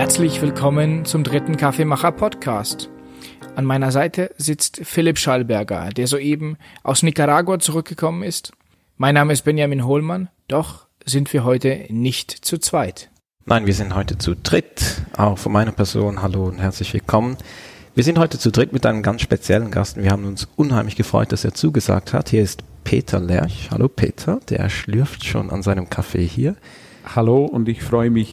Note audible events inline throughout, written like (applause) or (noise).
Herzlich willkommen zum dritten Kaffeemacher Podcast. An meiner Seite sitzt Philipp Schallberger, der soeben aus Nicaragua zurückgekommen ist. Mein Name ist Benjamin Hohlmann, doch sind wir heute nicht zu zweit. Nein, wir sind heute zu dritt. Auch von meiner Person hallo und herzlich willkommen. Wir sind heute zu dritt mit einem ganz speziellen Gast und wir haben uns unheimlich gefreut, dass er zugesagt hat. Hier ist Peter Lerch. Hallo Peter, der schlürft schon an seinem Kaffee hier. Hallo und ich freue mich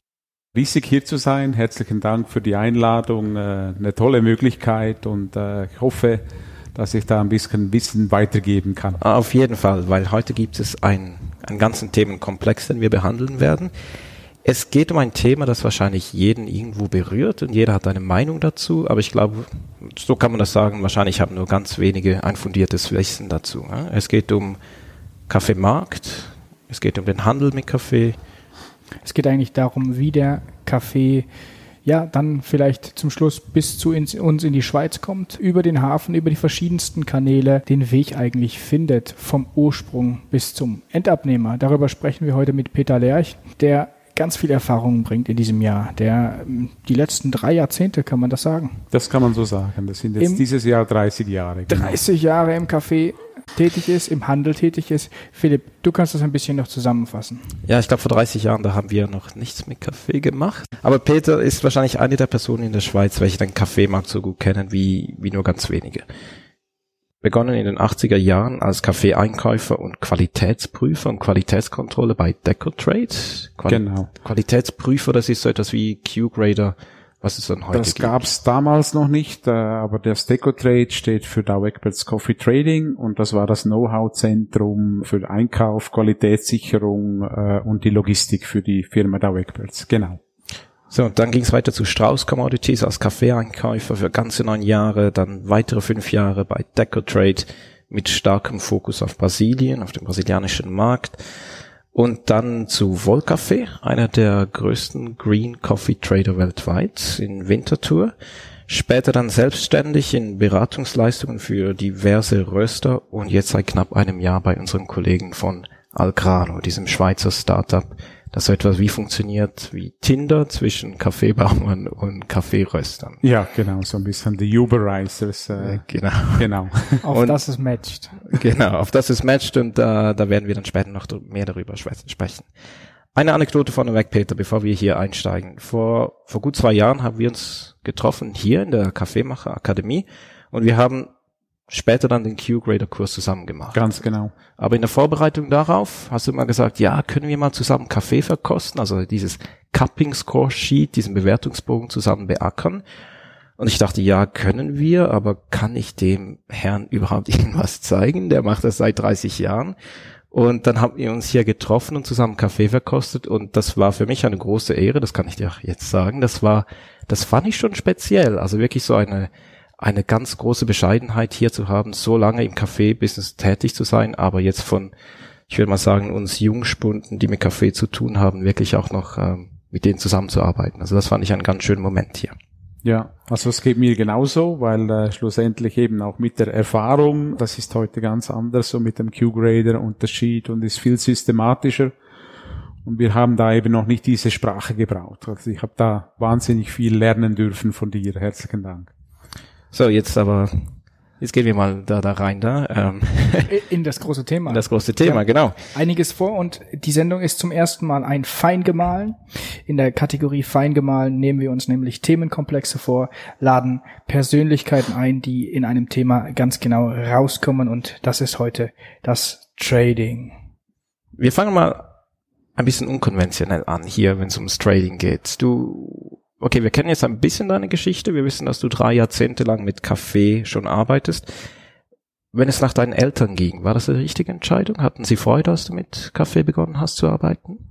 riesig hier zu sein. Herzlichen Dank für die Einladung. Äh, eine tolle Möglichkeit und äh, ich hoffe, dass ich da ein bisschen Wissen weitergeben kann. Auf jeden Fall, weil heute gibt es einen, einen ganzen Themenkomplex, den wir behandeln werden. Es geht um ein Thema, das wahrscheinlich jeden irgendwo berührt und jeder hat eine Meinung dazu, aber ich glaube, so kann man das sagen, wahrscheinlich haben nur ganz wenige ein fundiertes Wissen dazu. Es geht um Kaffeemarkt, es geht um den Handel mit Kaffee. Es geht eigentlich darum, wie der Kaffee ja, dann vielleicht zum Schluss bis zu ins, uns in die Schweiz kommt, über den Hafen, über die verschiedensten Kanäle den Weg eigentlich findet, vom Ursprung bis zum Endabnehmer. Darüber sprechen wir heute mit Peter Lerch, der ganz viel Erfahrung bringt in diesem Jahr. Der ähm, die letzten drei Jahrzehnte, kann man das sagen? Das kann man so sagen. Das sind jetzt Im dieses Jahr 30 Jahre. Genau. 30 Jahre im Café tätig ist, im Handel tätig ist. Philipp, du kannst das ein bisschen noch zusammenfassen. Ja, ich glaube, vor 30 Jahren, da haben wir noch nichts mit Kaffee gemacht. Aber Peter ist wahrscheinlich eine der Personen in der Schweiz, welche den Kaffeemarkt so gut kennen wie, wie nur ganz wenige begonnen in den 80er Jahren als Kaffeeeinkäufer und Qualitätsprüfer und Qualitätskontrolle bei Decotrade. Quali genau. Qualitätsprüfer, das ist so etwas wie Q-Grader, was es dann heute Das gab es damals noch nicht, äh, aber der Decotrade steht für Dow Egberts Coffee Trading und das war das Know-how-Zentrum für Einkauf, Qualitätssicherung äh, und die Logistik für die Firma Dow Egberts. Genau. So, und dann ging es weiter zu Strauss Commodities als Kaffeeeinkäufer für ganze neun Jahre, dann weitere fünf Jahre bei Decotrade mit starkem Fokus auf Brasilien, auf dem brasilianischen Markt. Und dann zu Volcafé, einer der größten Green Coffee Trader weltweit in Winterthur. Später dann selbstständig in Beratungsleistungen für diverse Röster und jetzt seit knapp einem Jahr bei unseren Kollegen von Algrano, diesem Schweizer Startup, das so etwas wie funktioniert wie Tinder zwischen Kaffeebauern und Kaffeeröstern. Ja, genau, so ein bisschen die Uberizers. Äh, genau. genau. (laughs) auf und, das es matcht. Genau, auf das es matcht und äh, da werden wir dann später noch mehr darüber sprechen. Eine Anekdote von vorneweg, Peter, bevor wir hier einsteigen. Vor, vor gut zwei Jahren haben wir uns getroffen hier in der Kaffeemacher Akademie und wir haben später dann den Q-Grader-Kurs zusammen gemacht. Ganz genau. Aber in der Vorbereitung darauf hast du immer gesagt, ja, können wir mal zusammen Kaffee verkosten, also dieses Cupping Score Sheet, diesen Bewertungsbogen zusammen beackern. Und ich dachte, ja, können wir, aber kann ich dem Herrn überhaupt (laughs) irgendwas zeigen? Der macht das seit 30 Jahren. Und dann haben wir uns hier getroffen und zusammen Kaffee verkostet und das war für mich eine große Ehre, das kann ich dir jetzt sagen. Das war, das fand ich schon speziell. Also wirklich so eine, eine ganz große Bescheidenheit hier zu haben, so lange im Kaffee-Business tätig zu sein, aber jetzt von, ich würde mal sagen, uns Jungspunden, die mit Kaffee zu tun haben, wirklich auch noch ähm, mit denen zusammenzuarbeiten. Also das fand ich einen ganz schönen Moment hier. Ja, also es geht mir genauso, weil äh, schlussendlich eben auch mit der Erfahrung, das ist heute ganz anders, so mit dem Q-Grader Unterschied und ist viel systematischer. Und wir haben da eben noch nicht diese Sprache gebraucht. Also ich habe da wahnsinnig viel lernen dürfen von dir. Herzlichen Dank. So, jetzt aber, jetzt gehen wir mal da, da rein, da. Ähm, In das große Thema. In das große Thema, ja, genau. Einiges vor und die Sendung ist zum ersten Mal ein Feingemahlen. In der Kategorie Feingemahlen nehmen wir uns nämlich Themenkomplexe vor, laden Persönlichkeiten ein, die in einem Thema ganz genau rauskommen und das ist heute das Trading. Wir fangen mal ein bisschen unkonventionell an hier, wenn es ums Trading geht. Du okay, wir kennen jetzt ein bisschen deine Geschichte. Wir wissen, dass du drei Jahrzehnte lang mit Kaffee schon arbeitest. Wenn es nach deinen Eltern ging, war das eine richtige Entscheidung? Hatten sie Freude, dass du mit Kaffee begonnen hast zu arbeiten?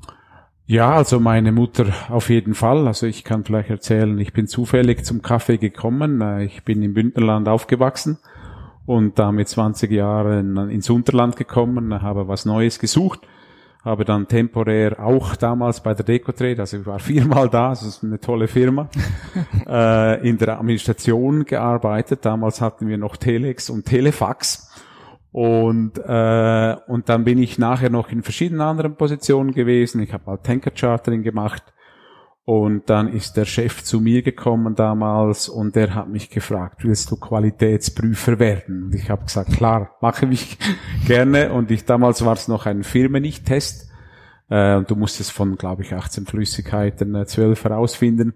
Ja, also meine Mutter auf jeden Fall. Also ich kann vielleicht erzählen, ich bin zufällig zum Kaffee gekommen. Äh, ich bin im Bündnerland aufgewachsen und da mit 20 Jahren ins Unterland gekommen, habe was Neues gesucht habe dann temporär auch damals bei der Decotrade, also ich war viermal da, das ist eine tolle Firma, (laughs) äh, in der Administration gearbeitet. Damals hatten wir noch Telex und Telefax. Und, äh, und dann bin ich nachher noch in verschiedenen anderen Positionen gewesen. Ich habe halt Tanker Chartering gemacht. Und dann ist der Chef zu mir gekommen damals und der hat mich gefragt, willst du Qualitätsprüfer werden? Und ich habe gesagt, klar, mache ich (laughs) gerne. Und ich damals war es noch ein Firmenicht-Test. Äh, und du musstest von, glaube ich, 18 Flüssigkeiten äh, 12 herausfinden.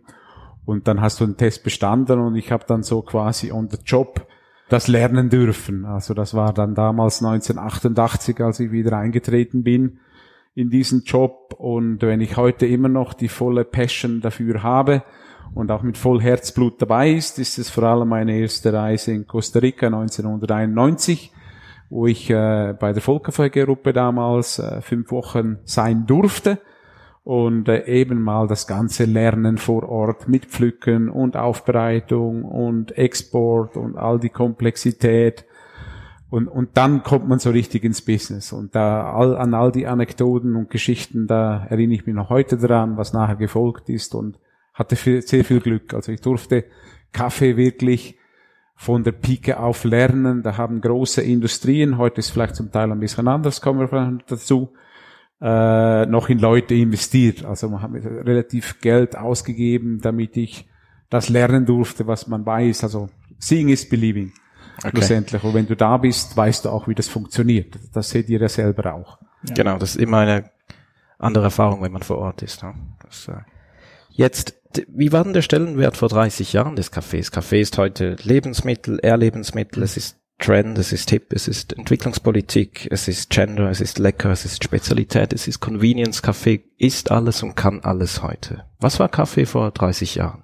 Und dann hast du den Test bestanden und ich habe dann so quasi on the job das lernen dürfen. Also das war dann damals 1988, als ich wieder eingetreten bin in diesen Job. Und wenn ich heute immer noch die volle Passion dafür habe und auch mit voll Herzblut dabei ist, ist es vor allem meine erste Reise in Costa Rica 1991, wo ich äh, bei der Volkerfeuergruppe damals äh, fünf Wochen sein durfte und äh, eben mal das ganze Lernen vor Ort mit Pflücken und Aufbereitung und Export und all die Komplexität und, und dann kommt man so richtig ins Business. Und da all, an all die Anekdoten und Geschichten, da erinnere ich mich noch heute dran, was nachher gefolgt ist und hatte viel, sehr viel Glück. Also ich durfte Kaffee wirklich von der Pike auf lernen. Da haben große Industrien, heute ist vielleicht zum Teil ein bisschen anders, kommen wir dazu, äh, noch in Leute investiert. Also man hat relativ Geld ausgegeben, damit ich das lernen durfte, was man weiß. Also seeing is believing. Okay. Schlussendlich. Und wenn du da bist, weißt du auch, wie das funktioniert. Das seht ihr ja selber auch. Ja. Genau, das ist immer eine andere Erfahrung, wenn man vor Ort ist. Ne? Das, äh Jetzt, wie war denn der Stellenwert vor 30 Jahren des Cafés? Kaffee ist heute Lebensmittel, Erlebensmittel, es ist Trend, es ist Tipp, es ist Entwicklungspolitik, es ist Gender, es ist lecker, es ist Spezialität, es ist Convenience. Kaffee ist alles und kann alles heute. Was war Kaffee vor 30 Jahren?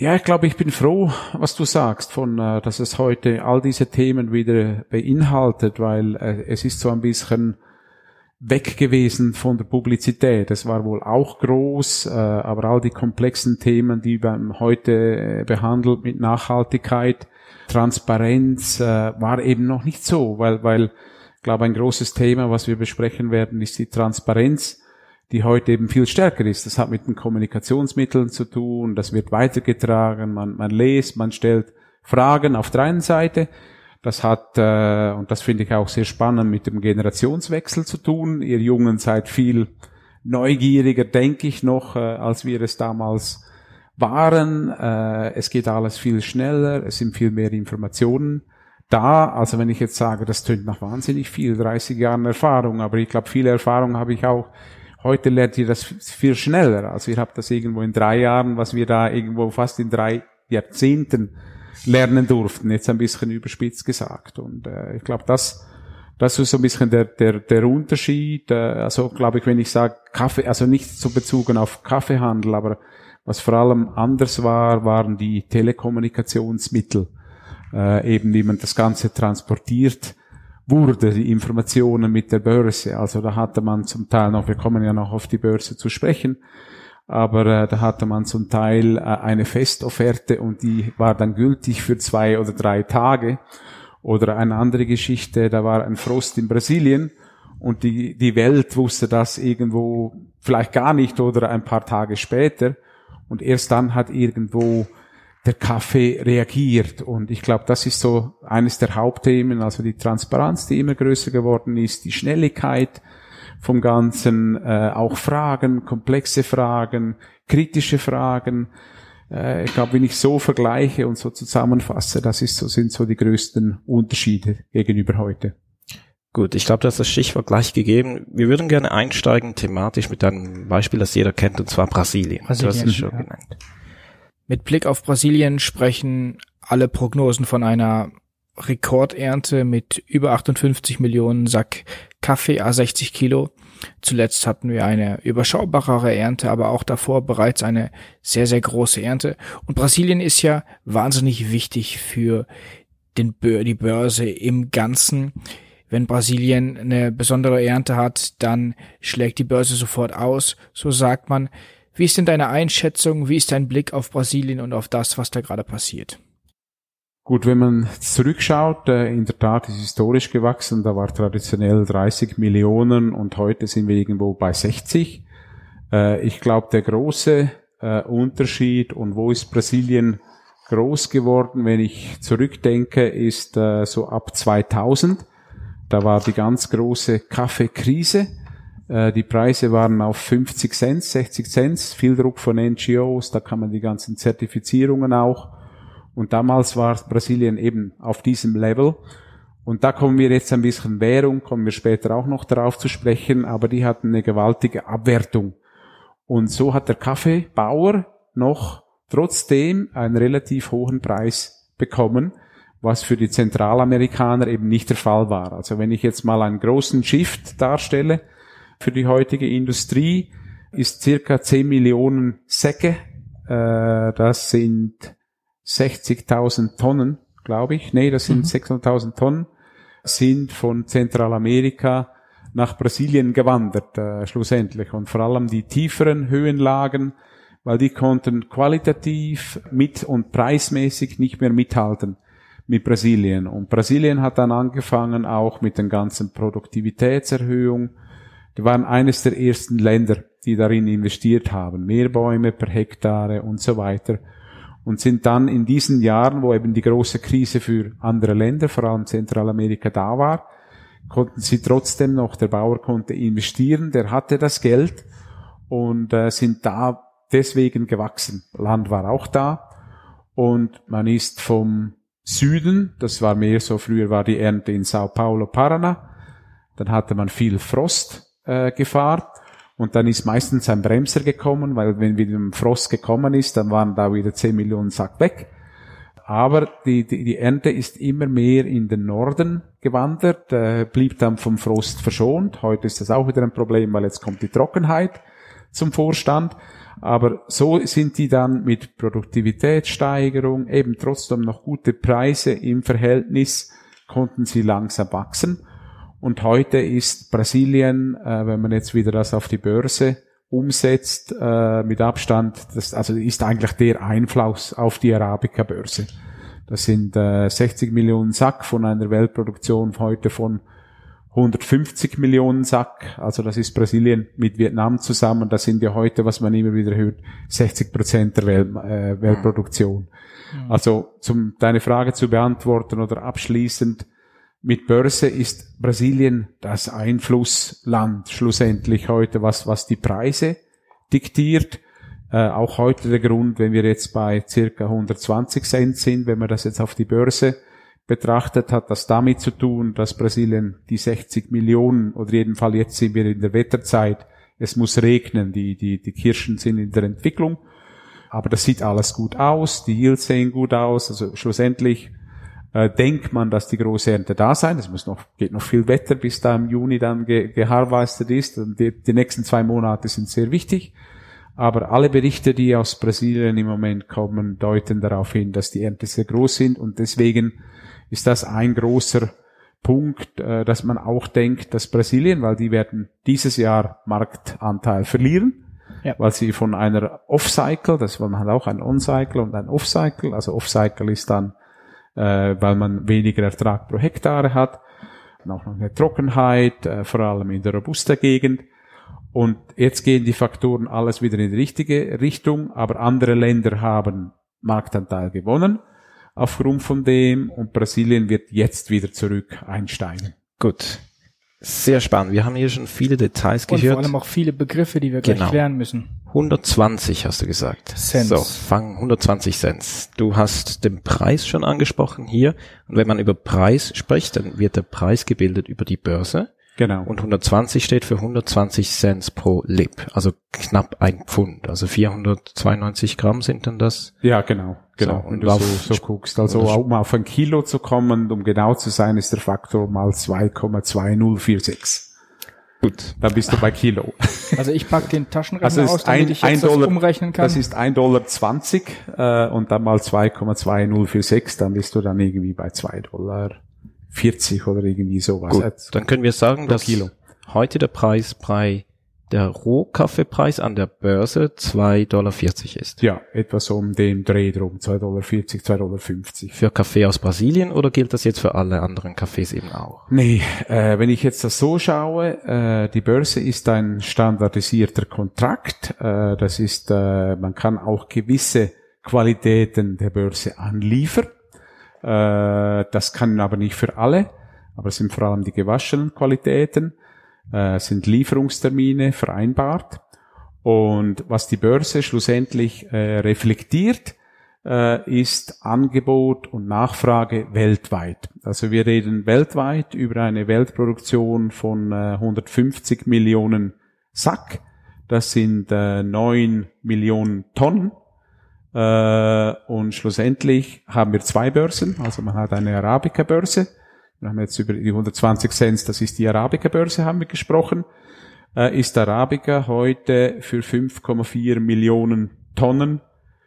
Ja, ich glaube, ich bin froh, was du sagst, von, äh, dass es heute all diese Themen wieder beinhaltet, weil äh, es ist so ein bisschen weg gewesen von der Publizität. Es war wohl auch groß, äh, aber all die komplexen Themen, die man heute behandelt mit Nachhaltigkeit, Transparenz, war eben noch nicht so, weil, weil, ich glaube, ein großes Thema, was wir besprechen werden, ist die Transparenz die heute eben viel stärker ist. Das hat mit den Kommunikationsmitteln zu tun, das wird weitergetragen, man, man lest, man stellt Fragen auf der einen Seite. Das hat, äh, und das finde ich auch sehr spannend, mit dem Generationswechsel zu tun. Ihr Jungen seid viel neugieriger, denke ich noch, äh, als wir es damals waren. Äh, es geht alles viel schneller, es sind viel mehr Informationen da. Also wenn ich jetzt sage, das tönt nach wahnsinnig viel, 30 Jahren Erfahrung, aber ich glaube, viele Erfahrung habe ich auch Heute lernt ihr das viel schneller. Also ihr habt das irgendwo in drei Jahren, was wir da irgendwo fast in drei Jahrzehnten lernen durften. Jetzt ein bisschen überspitzt gesagt. Und äh, ich glaube, das, das ist so ein bisschen der, der, der Unterschied. Äh, also glaube ich, wenn ich sage Kaffee, also nicht so bezogen auf Kaffeehandel, aber was vor allem anders war, waren die Telekommunikationsmittel. Äh, eben wie man das Ganze transportiert wurde, die Informationen mit der Börse. Also da hatte man zum Teil noch, wir kommen ja noch auf die Börse zu sprechen, aber äh, da hatte man zum Teil äh, eine Festofferte und die war dann gültig für zwei oder drei Tage. Oder eine andere Geschichte, da war ein Frost in Brasilien und die, die Welt wusste das irgendwo vielleicht gar nicht oder ein paar Tage später. Und erst dann hat irgendwo der Kaffee reagiert. Und ich glaube, das ist so eines der Hauptthemen, also die Transparenz, die immer größer geworden ist, die Schnelligkeit vom Ganzen, äh, auch Fragen, komplexe Fragen, kritische Fragen. Äh, ich glaube, wenn ich so vergleiche und so zusammenfasse, das ist so, sind so die größten Unterschiede gegenüber heute. Gut, ich glaube, du hast das Stichwort gleich gegeben. Wir würden gerne einsteigen thematisch mit einem Beispiel, das jeder kennt, und zwar Brasilien. Brasilien du hast es schon ja. genannt. Mit Blick auf Brasilien sprechen alle Prognosen von einer Rekordernte mit über 58 Millionen Sack Kaffee a 60 Kilo. Zuletzt hatten wir eine überschaubarere Ernte, aber auch davor bereits eine sehr, sehr große Ernte. Und Brasilien ist ja wahnsinnig wichtig für den Bör die Börse im Ganzen. Wenn Brasilien eine besondere Ernte hat, dann schlägt die Börse sofort aus. So sagt man, wie ist denn deine Einschätzung? Wie ist dein Blick auf Brasilien und auf das, was da gerade passiert? Gut, wenn man zurückschaut, äh, in der Tat ist historisch gewachsen, da war traditionell 30 Millionen und heute sind wir irgendwo bei 60. Äh, ich glaube, der große äh, Unterschied und wo ist Brasilien groß geworden, wenn ich zurückdenke, ist so ab 2000. Da war die ganz große Kaffeekrise die Preise waren auf 50 Cent, 60 Cent, viel Druck von NGOs, da kann man die ganzen Zertifizierungen auch. Und damals war Brasilien eben auf diesem Level. Und da kommen wir jetzt ein bisschen Währung, kommen wir später auch noch darauf zu sprechen, aber die hatten eine gewaltige Abwertung. Und so hat der Kaffeebauer noch trotzdem einen relativ hohen Preis bekommen, was für die Zentralamerikaner eben nicht der Fall war. Also wenn ich jetzt mal einen großen Shift darstelle für die heutige Industrie, ist circa 10 Millionen Säcke, äh, das sind 60.000 Tonnen, glaube ich. Nee, das sind mhm. 600.000 Tonnen, sind von Zentralamerika nach Brasilien gewandert, äh, schlussendlich. Und vor allem die tieferen Höhenlagen, weil die konnten qualitativ mit und preismäßig nicht mehr mithalten mit Brasilien. Und Brasilien hat dann angefangen auch mit den ganzen Produktivitätserhöhungen. Die waren eines der ersten Länder, die darin investiert haben. Mehr Bäume per Hektare und so weiter. Und sind dann in diesen Jahren, wo eben die große Krise für andere Länder, vor allem Zentralamerika da war, konnten sie trotzdem noch, der Bauer konnte investieren, der hatte das Geld und äh, sind da deswegen gewachsen. Land war auch da und man ist vom Süden, das war mehr so, früher war die Ernte in Sao Paulo, Paraná, dann hatte man viel Frostgefahr äh, Gefahr. und dann ist meistens ein Bremser gekommen, weil wenn wieder ein Frost gekommen ist, dann waren da wieder 10 Millionen Sack weg. Aber die, die, die Ernte ist immer mehr in den Norden gewandert, äh, blieb dann vom Frost verschont. Heute ist das auch wieder ein Problem, weil jetzt kommt die Trockenheit zum Vorstand. Aber so sind die dann mit Produktivitätssteigerung, eben trotzdem noch gute Preise im Verhältnis, konnten sie langsam wachsen. Und heute ist Brasilien, äh, wenn man jetzt wieder das auf die Börse umsetzt, äh, mit Abstand, das also ist eigentlich der Einfluss auf die Arabica-Börse. Das sind äh, 60 Millionen Sack von einer Weltproduktion heute von 150 Millionen Sack, also das ist Brasilien mit Vietnam zusammen, das sind ja heute, was man immer wieder hört, 60 Prozent der Welt, äh, Weltproduktion. Mhm. Also zum deine Frage zu beantworten oder abschließend, mit Börse ist Brasilien das Einflussland schlussendlich heute, was, was die Preise diktiert. Äh, auch heute der Grund, wenn wir jetzt bei circa 120 Cent sind, wenn wir das jetzt auf die Börse betrachtet, hat das damit zu tun, dass Brasilien die 60 Millionen oder jedenfalls jetzt sind wir in der Wetterzeit, es muss regnen, die, die, die Kirschen sind in der Entwicklung, aber das sieht alles gut aus, die Yields sehen gut aus, also schlussendlich äh, denkt man, dass die große Ernte da sein, es muss noch, geht noch viel Wetter, bis da im Juni dann ge, geharvestet ist und die, die nächsten zwei Monate sind sehr wichtig. Aber alle Berichte, die aus Brasilien im Moment kommen, deuten darauf hin, dass die Ernte sehr groß sind und deswegen ist das ein großer Punkt, äh, dass man auch denkt, dass Brasilien, weil die werden dieses Jahr Marktanteil verlieren, ja. weil sie von einer Off-Cycle, das man hat auch ein On-Cycle und ein Off-Cycle, also Off-Cycle ist dann, äh, weil man weniger Ertrag pro Hektare hat, und auch noch eine Trockenheit, äh, vor allem in der Robusta-Gegend. Und jetzt gehen die Faktoren alles wieder in die richtige Richtung, aber andere Länder haben Marktanteil gewonnen aufgrund von dem und Brasilien wird jetzt wieder zurück einsteigen. Gut. Sehr spannend. Wir haben hier schon viele Details und gehört. vor allem auch viele Begriffe, die wir genau. gleich klären müssen. 120 hast du gesagt. Cent. So, fang 120 Cent. Du hast den Preis schon angesprochen hier. Und wenn man über Preis spricht, dann wird der Preis gebildet über die Börse. Genau. Und 120 steht für 120 Cent pro Lib, also knapp ein Pfund. Also 492 Gramm sind dann das. Ja, genau. Genau. So, wenn du so, so guckst. Also um auf ein Kilo zu kommen, um genau zu sein, ist der Faktor mal 2,2046. Gut, dann bist du bei Kilo. Also ich pack den Taschenrechner also aus, damit ein, ich jetzt Dollar, das umrechnen kann. Das ist 1,20 Dollar 20, äh, und dann mal 2,2046, dann bist du dann irgendwie bei 2 Dollar 40 oder irgendwie sowas. Gut, dann können wir sagen, dass Kilo. heute der Preis bei der Rohkaffeepreis an der Börse 2,40 Dollar ist. Ja, etwas um den Dreh drum, 2,40 Dollar, 2,50 Dollar. Für Kaffee aus Brasilien oder gilt das jetzt für alle anderen Kaffees eben auch? Nee, äh, wenn ich jetzt das so schaue, äh, die Börse ist ein standardisierter Kontrakt. Äh, das ist, äh, man kann auch gewisse Qualitäten der Börse anliefern. Äh, das kann aber nicht für alle, aber es sind vor allem die gewaschenen Qualitäten. Äh, sind Lieferungstermine vereinbart. Und was die Börse schlussendlich äh, reflektiert, äh, ist Angebot und Nachfrage weltweit. Also wir reden weltweit über eine Weltproduktion von äh, 150 Millionen Sack. Das sind äh, 9 Millionen Tonnen. Äh, und schlussendlich haben wir zwei Börsen. Also man hat eine Arabica-Börse. Wir haben jetzt über die 120 Cent, das ist die Arabica-Börse, haben wir gesprochen. Äh, ist Arabica heute für 5,4 Millionen Tonnen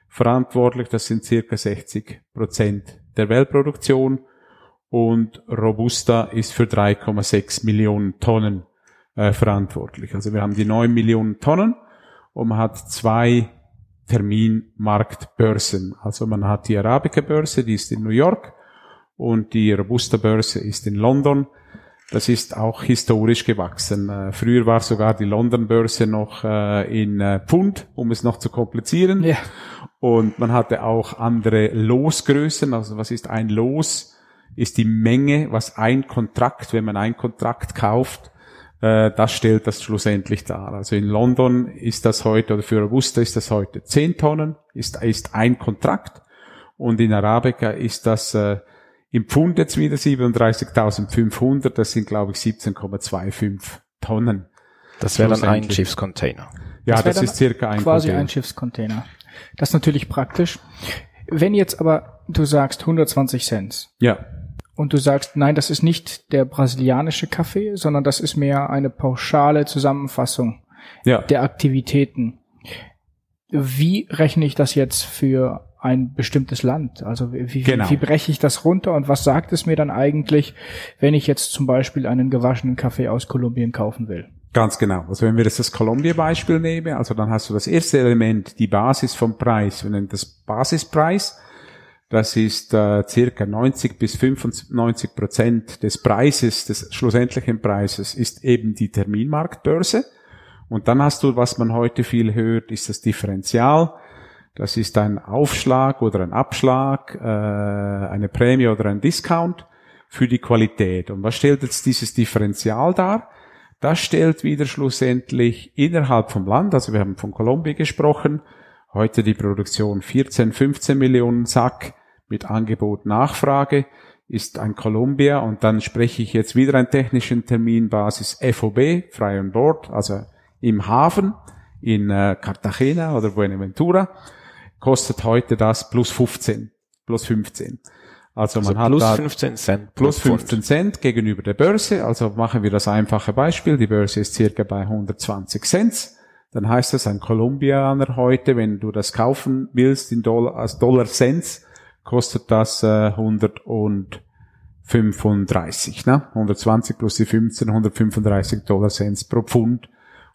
verantwortlich. Das sind circa 60 Prozent der Weltproduktion. Und Robusta ist für 3,6 Millionen Tonnen äh, verantwortlich. Also wir haben die 9 Millionen Tonnen und man hat zwei Terminmarktbörsen. Also man hat die Arabica-Börse, die ist in New York und die Robusta-Börse ist in London. Das ist auch historisch gewachsen. Äh, früher war sogar die London-Börse noch äh, in äh, Pfund, um es noch zu komplizieren. Ja. Und man hatte auch andere Losgrößen. Also was ist ein Los? Ist die Menge, was ein Kontrakt, wenn man ein Kontrakt kauft, das stellt das schlussendlich dar. Also in London ist das heute, oder für Robusta ist das heute 10 Tonnen, ist, ist ein Kontrakt. Und in Arabica ist das äh, im Pfund jetzt wieder 37.500, das sind glaube ich 17,25 Tonnen. Das wäre dann ein Schiffscontainer. Ja, das, das ist circa ein Quasi Container. ein Schiffscontainer. Das ist natürlich praktisch. Wenn jetzt aber du sagst 120 Cent. Ja und du sagst, nein, das ist nicht der brasilianische Kaffee, sondern das ist mehr eine pauschale Zusammenfassung ja. der Aktivitäten. Wie rechne ich das jetzt für ein bestimmtes Land? Also wie, genau. wie breche ich das runter und was sagt es mir dann eigentlich, wenn ich jetzt zum Beispiel einen gewaschenen Kaffee aus Kolumbien kaufen will? Ganz genau. Also wenn wir jetzt das Kolumbien-Beispiel nehmen, also dann hast du das erste Element, die Basis vom Preis. Wir nennen das Basispreis. Das ist äh, circa 90 bis 95 Prozent des Preises, des schlussendlichen Preises, ist eben die Terminmarktbörse. Und dann hast du, was man heute viel hört, ist das Differential. Das ist ein Aufschlag oder ein Abschlag, äh, eine Prämie oder ein Discount für die Qualität. Und was stellt jetzt dieses Differential dar? Das stellt wieder schlussendlich innerhalb vom Land, also wir haben von Kolumbien gesprochen, heute die Produktion 14, 15 Millionen Sack, mit Angebot Nachfrage ist ein Columbia und dann spreche ich jetzt wieder einen technischen Termin Basis FOB, Frei on Board, also im Hafen in äh, Cartagena oder Buenaventura, kostet heute das plus 15, plus 15. Also man also hat plus da 15 Cent plus 15 Cent gegenüber der Börse. Also machen wir das einfache Beispiel. Die Börse ist circa bei 120 Cent. Dann heißt das ein Kolumbianer heute, wenn du das kaufen willst in Dollar, als Dollar Cents, kostet das äh, 135, ne? 120 plus die 15, 135 Dollar Cent pro Pfund.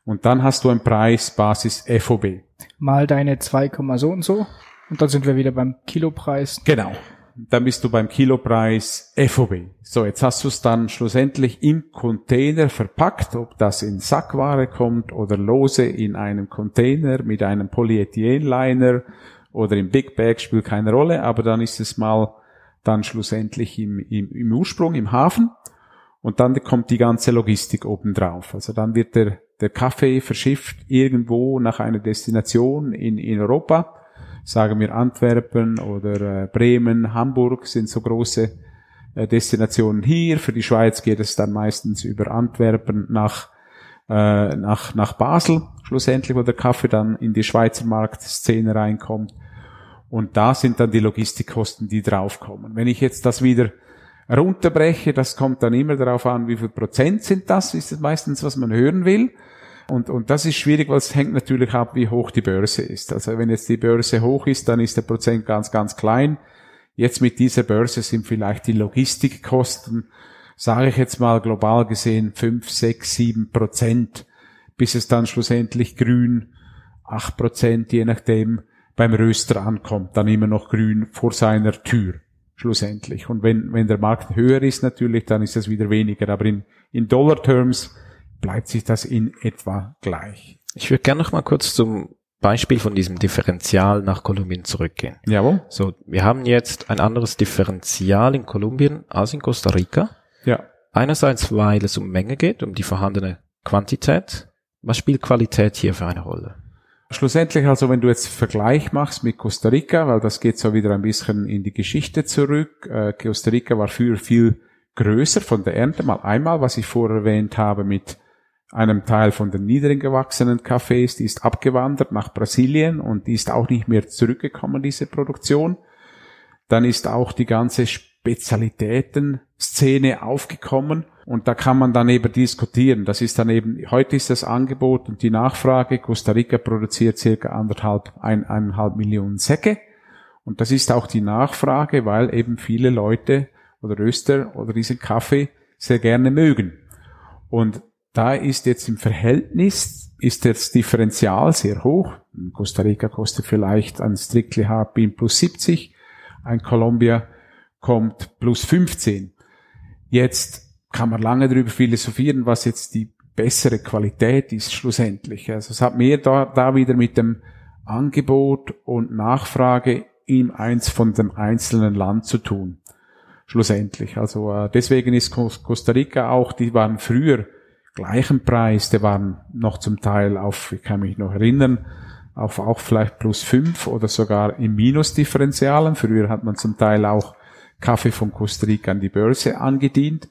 Und dann hast du einen Preis Basis FOB. Mal deine 2, so und so. Und dann sind wir wieder beim Kilopreis. Genau. Dann bist du beim Kilopreis FOB. So, jetzt hast du es dann schlussendlich im Container verpackt, ob das in Sackware kommt oder lose in einem Container mit einem Polyethylenliner oder im Big Bag spielt keine Rolle, aber dann ist es mal dann schlussendlich im, im, im Ursprung, im Hafen und dann kommt die ganze Logistik obendrauf. Also dann wird der, der Kaffee verschifft irgendwo nach einer Destination in, in Europa, sagen wir Antwerpen oder äh, Bremen, Hamburg sind so große äh, Destinationen hier. Für die Schweiz geht es dann meistens über Antwerpen nach äh, nach, nach Basel schlussendlich, wo der Kaffee dann in die Schweizer Marktszene reinkommt. Und da sind dann die Logistikkosten, die draufkommen. Wenn ich jetzt das wieder runterbreche, das kommt dann immer darauf an, wie viel Prozent sind das, ist das meistens, was man hören will. Und, und das ist schwierig, weil es hängt natürlich ab, wie hoch die Börse ist. Also wenn jetzt die Börse hoch ist, dann ist der Prozent ganz, ganz klein. Jetzt mit dieser Börse sind vielleicht die Logistikkosten sage ich jetzt mal global gesehen, fünf, sechs, sieben Prozent, bis es dann schlussendlich grün, acht Prozent, je nachdem, beim Röster ankommt, dann immer noch grün vor seiner Tür, schlussendlich. Und wenn, wenn der Markt höher ist natürlich, dann ist das wieder weniger. Aber in, in Dollar-Terms bleibt sich das in etwa gleich. Ich würde gerne noch mal kurz zum Beispiel von diesem Differential nach Kolumbien zurückgehen. Jawohl. So, wir haben jetzt ein anderes Differential in Kolumbien als in Costa Rica. Ja. Einerseits, weil es um Menge geht, um die vorhandene Quantität. Was spielt Qualität hier für eine Rolle? Schlussendlich also, wenn du jetzt Vergleich machst mit Costa Rica, weil das geht so wieder ein bisschen in die Geschichte zurück. Äh, Costa Rica war früher viel größer von der Ernte, mal einmal, was ich vorher erwähnt habe mit einem Teil von den niedrig gewachsenen Cafés, die ist abgewandert nach Brasilien und die ist auch nicht mehr zurückgekommen, diese Produktion. Dann ist auch die ganze Spezialitäten-Szene aufgekommen und da kann man dann eben diskutieren. Das ist dann eben, heute ist das Angebot und die Nachfrage. Costa Rica produziert circa anderthalb, ein, eineinhalb Millionen Säcke und das ist auch die Nachfrage, weil eben viele Leute oder Öster oder diesen Kaffee sehr gerne mögen. Und da ist jetzt im Verhältnis, ist das Differential sehr hoch. In Costa Rica kostet vielleicht ein Strictly Hard Bean plus 70, ein Columbia kommt plus 15. Jetzt kann man lange darüber philosophieren, was jetzt die bessere Qualität ist schlussendlich. Also es hat mehr da, da wieder mit dem Angebot und Nachfrage in eins von dem einzelnen Land zu tun. Schlussendlich. Also äh, deswegen ist Costa Rica auch, die waren früher gleichen Preis, die waren noch zum Teil auf, ich kann mich noch erinnern, auf auch vielleicht plus fünf oder sogar im Minusdifferenzialen. Früher hat man zum Teil auch Kaffee von Costa Rica an die Börse angedient.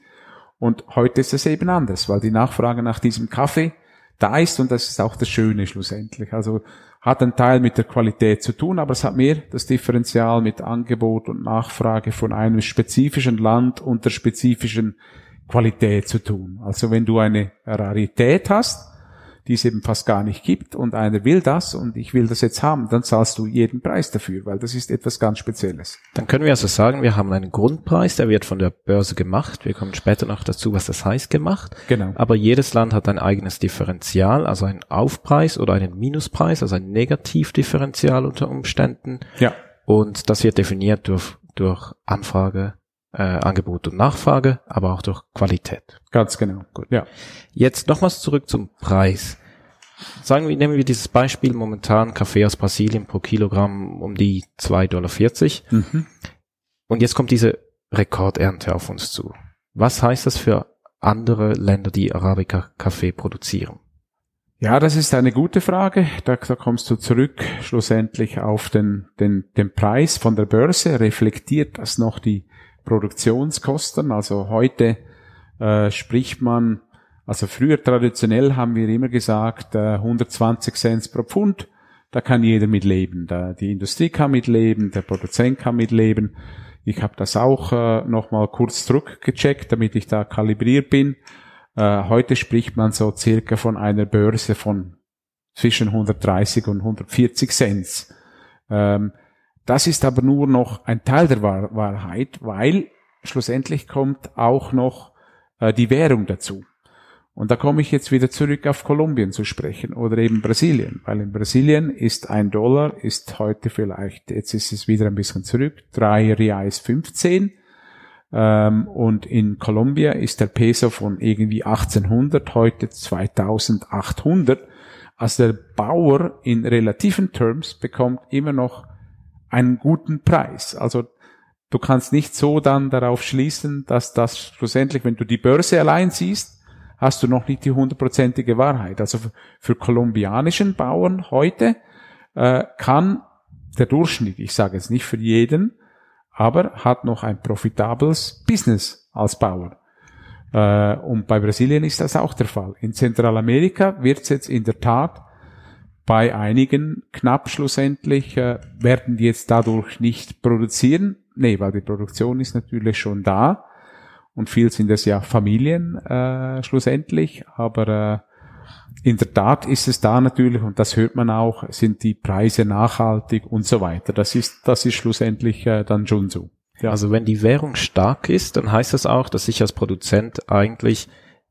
Und heute ist es eben anders, weil die Nachfrage nach diesem Kaffee da ist und das ist auch das Schöne schlussendlich. Also hat ein Teil mit der Qualität zu tun, aber es hat mehr das Differential mit Angebot und Nachfrage von einem spezifischen Land und der spezifischen Qualität zu tun. Also wenn du eine Rarität hast, die es eben fast gar nicht gibt und einer will das und ich will das jetzt haben, dann zahlst du jeden Preis dafür, weil das ist etwas ganz Spezielles. Dann können wir also sagen, wir haben einen Grundpreis, der wird von der Börse gemacht. Wir kommen später noch dazu, was das heißt gemacht. Genau. Aber jedes Land hat ein eigenes Differential, also einen Aufpreis oder einen Minuspreis, also ein Negativdifferential unter Umständen. Ja. Und das wird definiert durch, durch Anfrage, äh, Angebot und Nachfrage, aber auch durch Qualität. Ganz genau. Gut. Ja. Jetzt nochmals zurück zum Preis. Sagen wir, nehmen wir dieses Beispiel momentan Kaffee aus Brasilien pro Kilogramm um die 2,40 Dollar. Mhm. Und jetzt kommt diese Rekordernte auf uns zu. Was heißt das für andere Länder, die Arabica-Kaffee produzieren? Ja, das ist eine gute Frage. Da, da kommst du zurück schlussendlich auf den, den, den Preis von der Börse. Reflektiert das noch die Produktionskosten? Also heute äh, spricht man, also früher traditionell haben wir immer gesagt, äh, 120 Cent pro Pfund, da kann jeder mit leben. Da, die Industrie kann mitleben, der Produzent kann mitleben. Ich habe das auch äh, nochmal kurz zurückgecheckt, damit ich da kalibriert bin. Äh, heute spricht man so circa von einer Börse von zwischen 130 und 140 Cent. Ähm, das ist aber nur noch ein Teil der Wahr Wahrheit, weil schlussendlich kommt auch noch äh, die Währung dazu. Und da komme ich jetzt wieder zurück auf Kolumbien zu sprechen oder eben Brasilien, weil in Brasilien ist ein Dollar, ist heute vielleicht, jetzt ist es wieder ein bisschen zurück, drei Reais 15. Ähm, und in Kolumbien ist der Peso von irgendwie 1800 heute 2800. Also der Bauer in relativen Terms bekommt immer noch einen guten Preis. Also du kannst nicht so dann darauf schließen, dass das schlussendlich, wenn du die Börse allein siehst, hast du noch nicht die hundertprozentige Wahrheit. Also für, kolumbianischen Bauern heute äh, kann der Durchschnitt, ich sage jetzt nicht für jeden, aber hat noch ein profitables Business als Bauer. Äh, und bei Brasilien ist das auch der Fall. In Zentralamerika wird es jetzt in der Tat bei einigen knapp schlussendlich, äh, werden die jetzt dadurch nicht produzieren, Nee, weil die Produktion ist natürlich schon da und viel sind es ja Familien äh, schlussendlich, aber äh, in der Tat ist es da natürlich und das hört man auch, sind die Preise nachhaltig und so weiter. Das ist das ist schlussendlich äh, dann schon so. Ja. Also wenn die Währung stark ist, dann heißt das auch, dass ich als Produzent eigentlich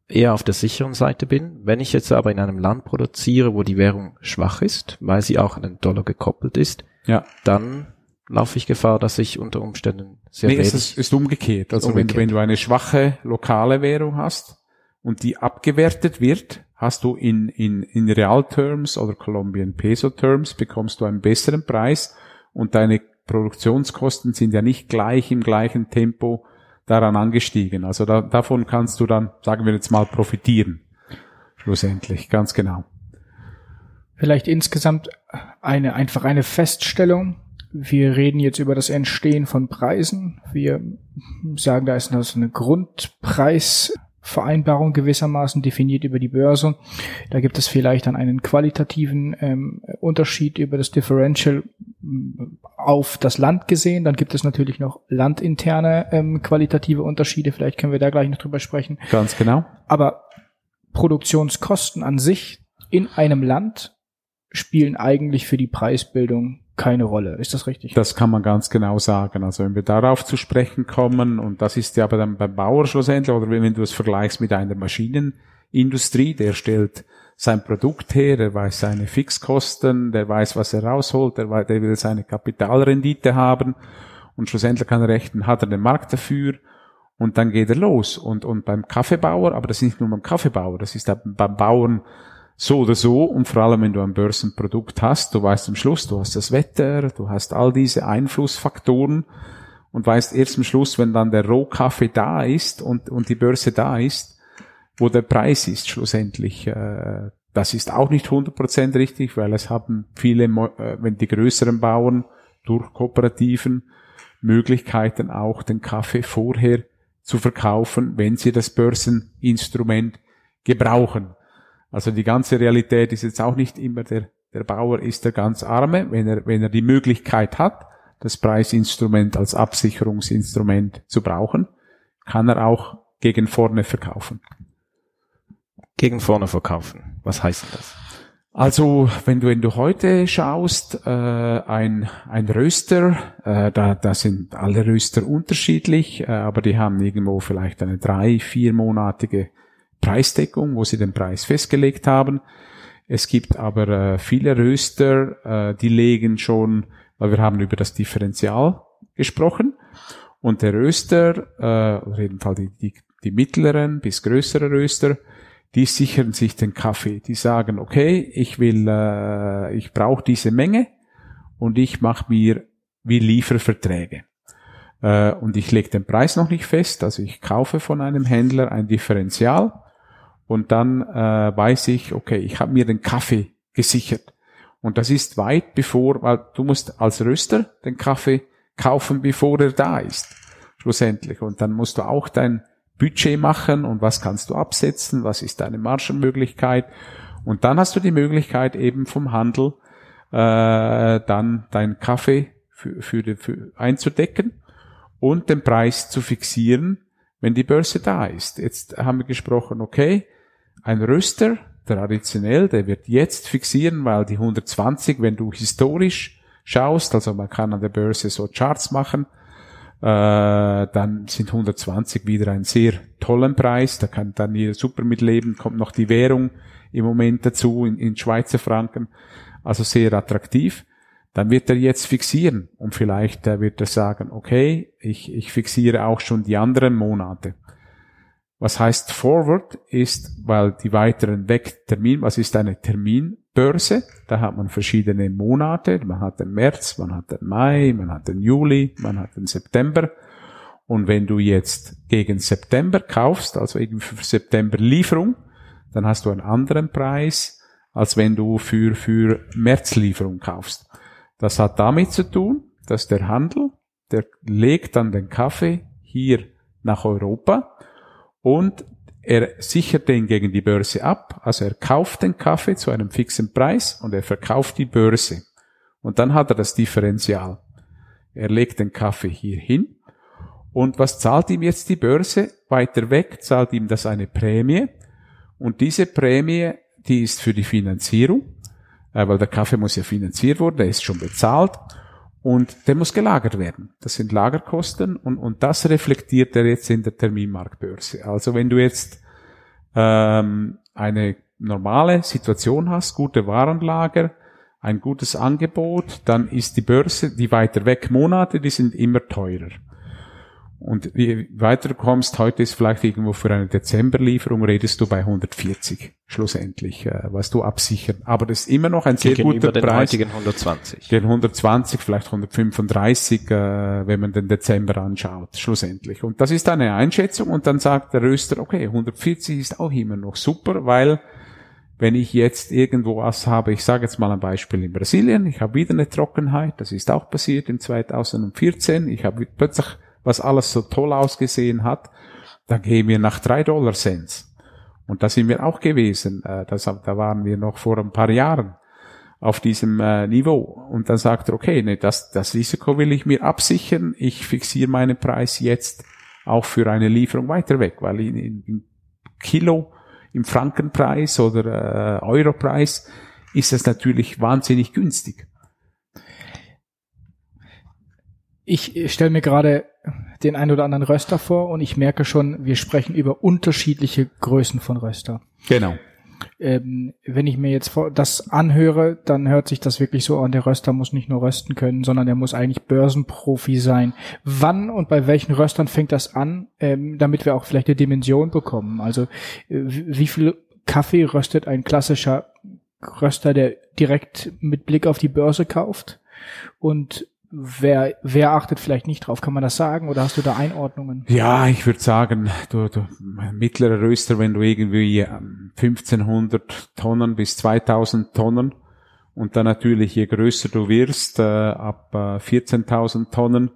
eher auf der sicheren Seite bin. Wenn ich jetzt aber in einem Land produziere, wo die Währung schwach ist, weil sie auch an den Dollar gekoppelt ist, ja. dann laufe ich Gefahr, dass ich unter Umständen sehr nee, es ist, ist umgekehrt. Also umgekehrt. Wenn, wenn du eine schwache lokale Währung hast und die abgewertet wird, hast du in, in, in Real Terms oder Colombian Peso Terms bekommst du einen besseren Preis und deine Produktionskosten sind ja nicht gleich im gleichen Tempo daran angestiegen. Also da, davon kannst du dann, sagen wir jetzt mal, profitieren. Schlussendlich, ganz genau. Vielleicht insgesamt eine, einfach eine Feststellung. Wir reden jetzt über das Entstehen von Preisen. Wir sagen, da ist eine Grundpreisvereinbarung gewissermaßen definiert über die Börse. Da gibt es vielleicht dann einen qualitativen ähm, Unterschied über das Differential ähm, auf das Land gesehen. Dann gibt es natürlich noch landinterne ähm, qualitative Unterschiede. Vielleicht können wir da gleich noch drüber sprechen. Ganz genau. Aber Produktionskosten an sich in einem Land spielen eigentlich für die Preisbildung keine Rolle. Ist das richtig? Das kann man ganz genau sagen. Also wenn wir darauf zu sprechen kommen, und das ist ja aber dann beim Bauer schlussendlich, oder wenn du es vergleichst mit einer Maschinenindustrie, der stellt sein Produkt her, der weiß seine Fixkosten, der weiß, was er rausholt, der, der will seine Kapitalrendite haben und schlussendlich kann er rechnen, hat er den Markt dafür und dann geht er los. Und, und beim Kaffeebauer, aber das ist nicht nur beim Kaffeebauer, das ist beim Bauern so oder so und vor allem wenn du ein Börsenprodukt hast, du weißt am Schluss, du hast das Wetter, du hast all diese Einflussfaktoren und weißt erst am Schluss, wenn dann der Rohkaffee da ist und, und die Börse da ist, wo der Preis ist schlussendlich. Äh, das ist auch nicht 100% richtig, weil es haben viele, äh, wenn die größeren Bauern durch Kooperativen Möglichkeiten auch den Kaffee vorher zu verkaufen, wenn sie das Börseninstrument gebrauchen. Also die ganze Realität ist jetzt auch nicht immer der, der Bauer ist der ganz Arme, wenn er, wenn er die Möglichkeit hat, das Preisinstrument als Absicherungsinstrument zu brauchen, kann er auch gegen vorne verkaufen. Gegen vorne verkaufen. Was heißt das? Also wenn du wenn du heute schaust, äh, ein ein Röster, äh, da da sind alle Röster unterschiedlich, äh, aber die haben irgendwo vielleicht eine drei viermonatige Preisdeckung, wo sie den Preis festgelegt haben. Es gibt aber äh, viele Röster, äh, die legen schon, weil wir haben über das Differential gesprochen und der Röster, äh, auf jeden Fall die, die, die mittleren bis größere Röster, die sichern sich den Kaffee. Die sagen, okay, ich will, äh, ich brauche diese Menge und ich mache mir wie Lieferverträge. Äh, und ich lege den Preis noch nicht fest, also ich kaufe von einem Händler ein Differential und dann äh, weiß ich, okay, ich habe mir den Kaffee gesichert. Und das ist weit bevor, weil du musst als Röster den Kaffee kaufen, bevor er da ist. Schlussendlich. Und dann musst du auch dein Budget machen und was kannst du absetzen, was ist deine Margenmöglichkeit. Und dann hast du die Möglichkeit eben vom Handel äh, dann deinen Kaffee für, für, die, für einzudecken und den Preis zu fixieren, wenn die Börse da ist. Jetzt haben wir gesprochen, okay, ein Röster, traditionell, der wird jetzt fixieren, weil die 120, wenn du historisch schaust, also man kann an der Börse so Charts machen, äh, dann sind 120 wieder ein sehr tollen Preis, da kann dann jeder super mitleben, kommt noch die Währung im Moment dazu in, in Schweizer Franken, also sehr attraktiv. Dann wird er jetzt fixieren und vielleicht äh, wird er sagen, okay, ich, ich fixiere auch schon die anderen Monate. Was heißt Forward ist, weil die weiteren Wegtermin, was ist eine Terminbörse? Da hat man verschiedene Monate. Man hat den März, man hat den Mai, man hat den Juli, man hat den September. Und wenn du jetzt gegen September kaufst, also irgendwie für September Lieferung, dann hast du einen anderen Preis, als wenn du für, für März Lieferung kaufst. Das hat damit zu tun, dass der Handel, der legt dann den Kaffee hier nach Europa und er sichert den gegen die Börse ab, also er kauft den Kaffee zu einem fixen Preis und er verkauft die Börse. Und dann hat er das Differential. Er legt den Kaffee hier hin und was zahlt ihm jetzt die Börse? Weiter weg zahlt ihm das eine Prämie und diese Prämie, die ist für die Finanzierung, äh, weil der Kaffee muss ja finanziert werden, der ist schon bezahlt und der muss gelagert werden. Das sind Lagerkosten und, und das reflektiert er jetzt in der Terminmarktbörse. Also wenn du jetzt ähm, eine normale Situation hast, gute Warenlager, ein gutes Angebot, dann ist die Börse, die weiter weg Monate, die sind immer teurer. Und wie weiter du kommst, heute ist vielleicht irgendwo für eine Dezemberlieferung, redest du bei 140 schlussendlich, äh, was du absichern. Aber das ist immer noch ein sehr guter den Preis. heutigen 120. Gegen 120, vielleicht 135, äh, wenn man den Dezember anschaut, schlussendlich. Und das ist eine Einschätzung und dann sagt der Röster, okay, 140 ist auch immer noch super, weil wenn ich jetzt irgendwo was habe, ich sage jetzt mal ein Beispiel in Brasilien, ich habe wieder eine Trockenheit, das ist auch passiert in 2014, ich habe plötzlich, was alles so toll ausgesehen hat, dann gehen wir nach drei Dollar Cents. Und da sind wir auch gewesen, äh, das, da waren wir noch vor ein paar Jahren auf diesem äh, Niveau. Und dann sagt er, okay, nee, das, das Risiko will ich mir absichern, ich fixiere meinen Preis jetzt auch für eine Lieferung weiter weg, weil in, in, in Kilo im Frankenpreis oder äh, Europreis ist das natürlich wahnsinnig günstig. Ich stelle mir gerade den ein oder anderen Röster vor und ich merke schon, wir sprechen über unterschiedliche Größen von Röster. Genau. Ähm, wenn ich mir jetzt das anhöre, dann hört sich das wirklich so an, der Röster muss nicht nur rösten können, sondern der muss eigentlich Börsenprofi sein. Wann und bei welchen Röstern fängt das an, ähm, damit wir auch vielleicht eine Dimension bekommen? Also äh, wie viel Kaffee röstet ein klassischer Röster, der direkt mit Blick auf die Börse kauft? Und Wer, wer achtet vielleicht nicht drauf? Kann man das sagen oder hast du da Einordnungen? Ja, ich würde sagen, du, du mittlerer Röster, wenn du irgendwie 1500 ähm, Tonnen bis 2000 Tonnen und dann natürlich je größer du wirst, äh, ab äh, 14.000 Tonnen,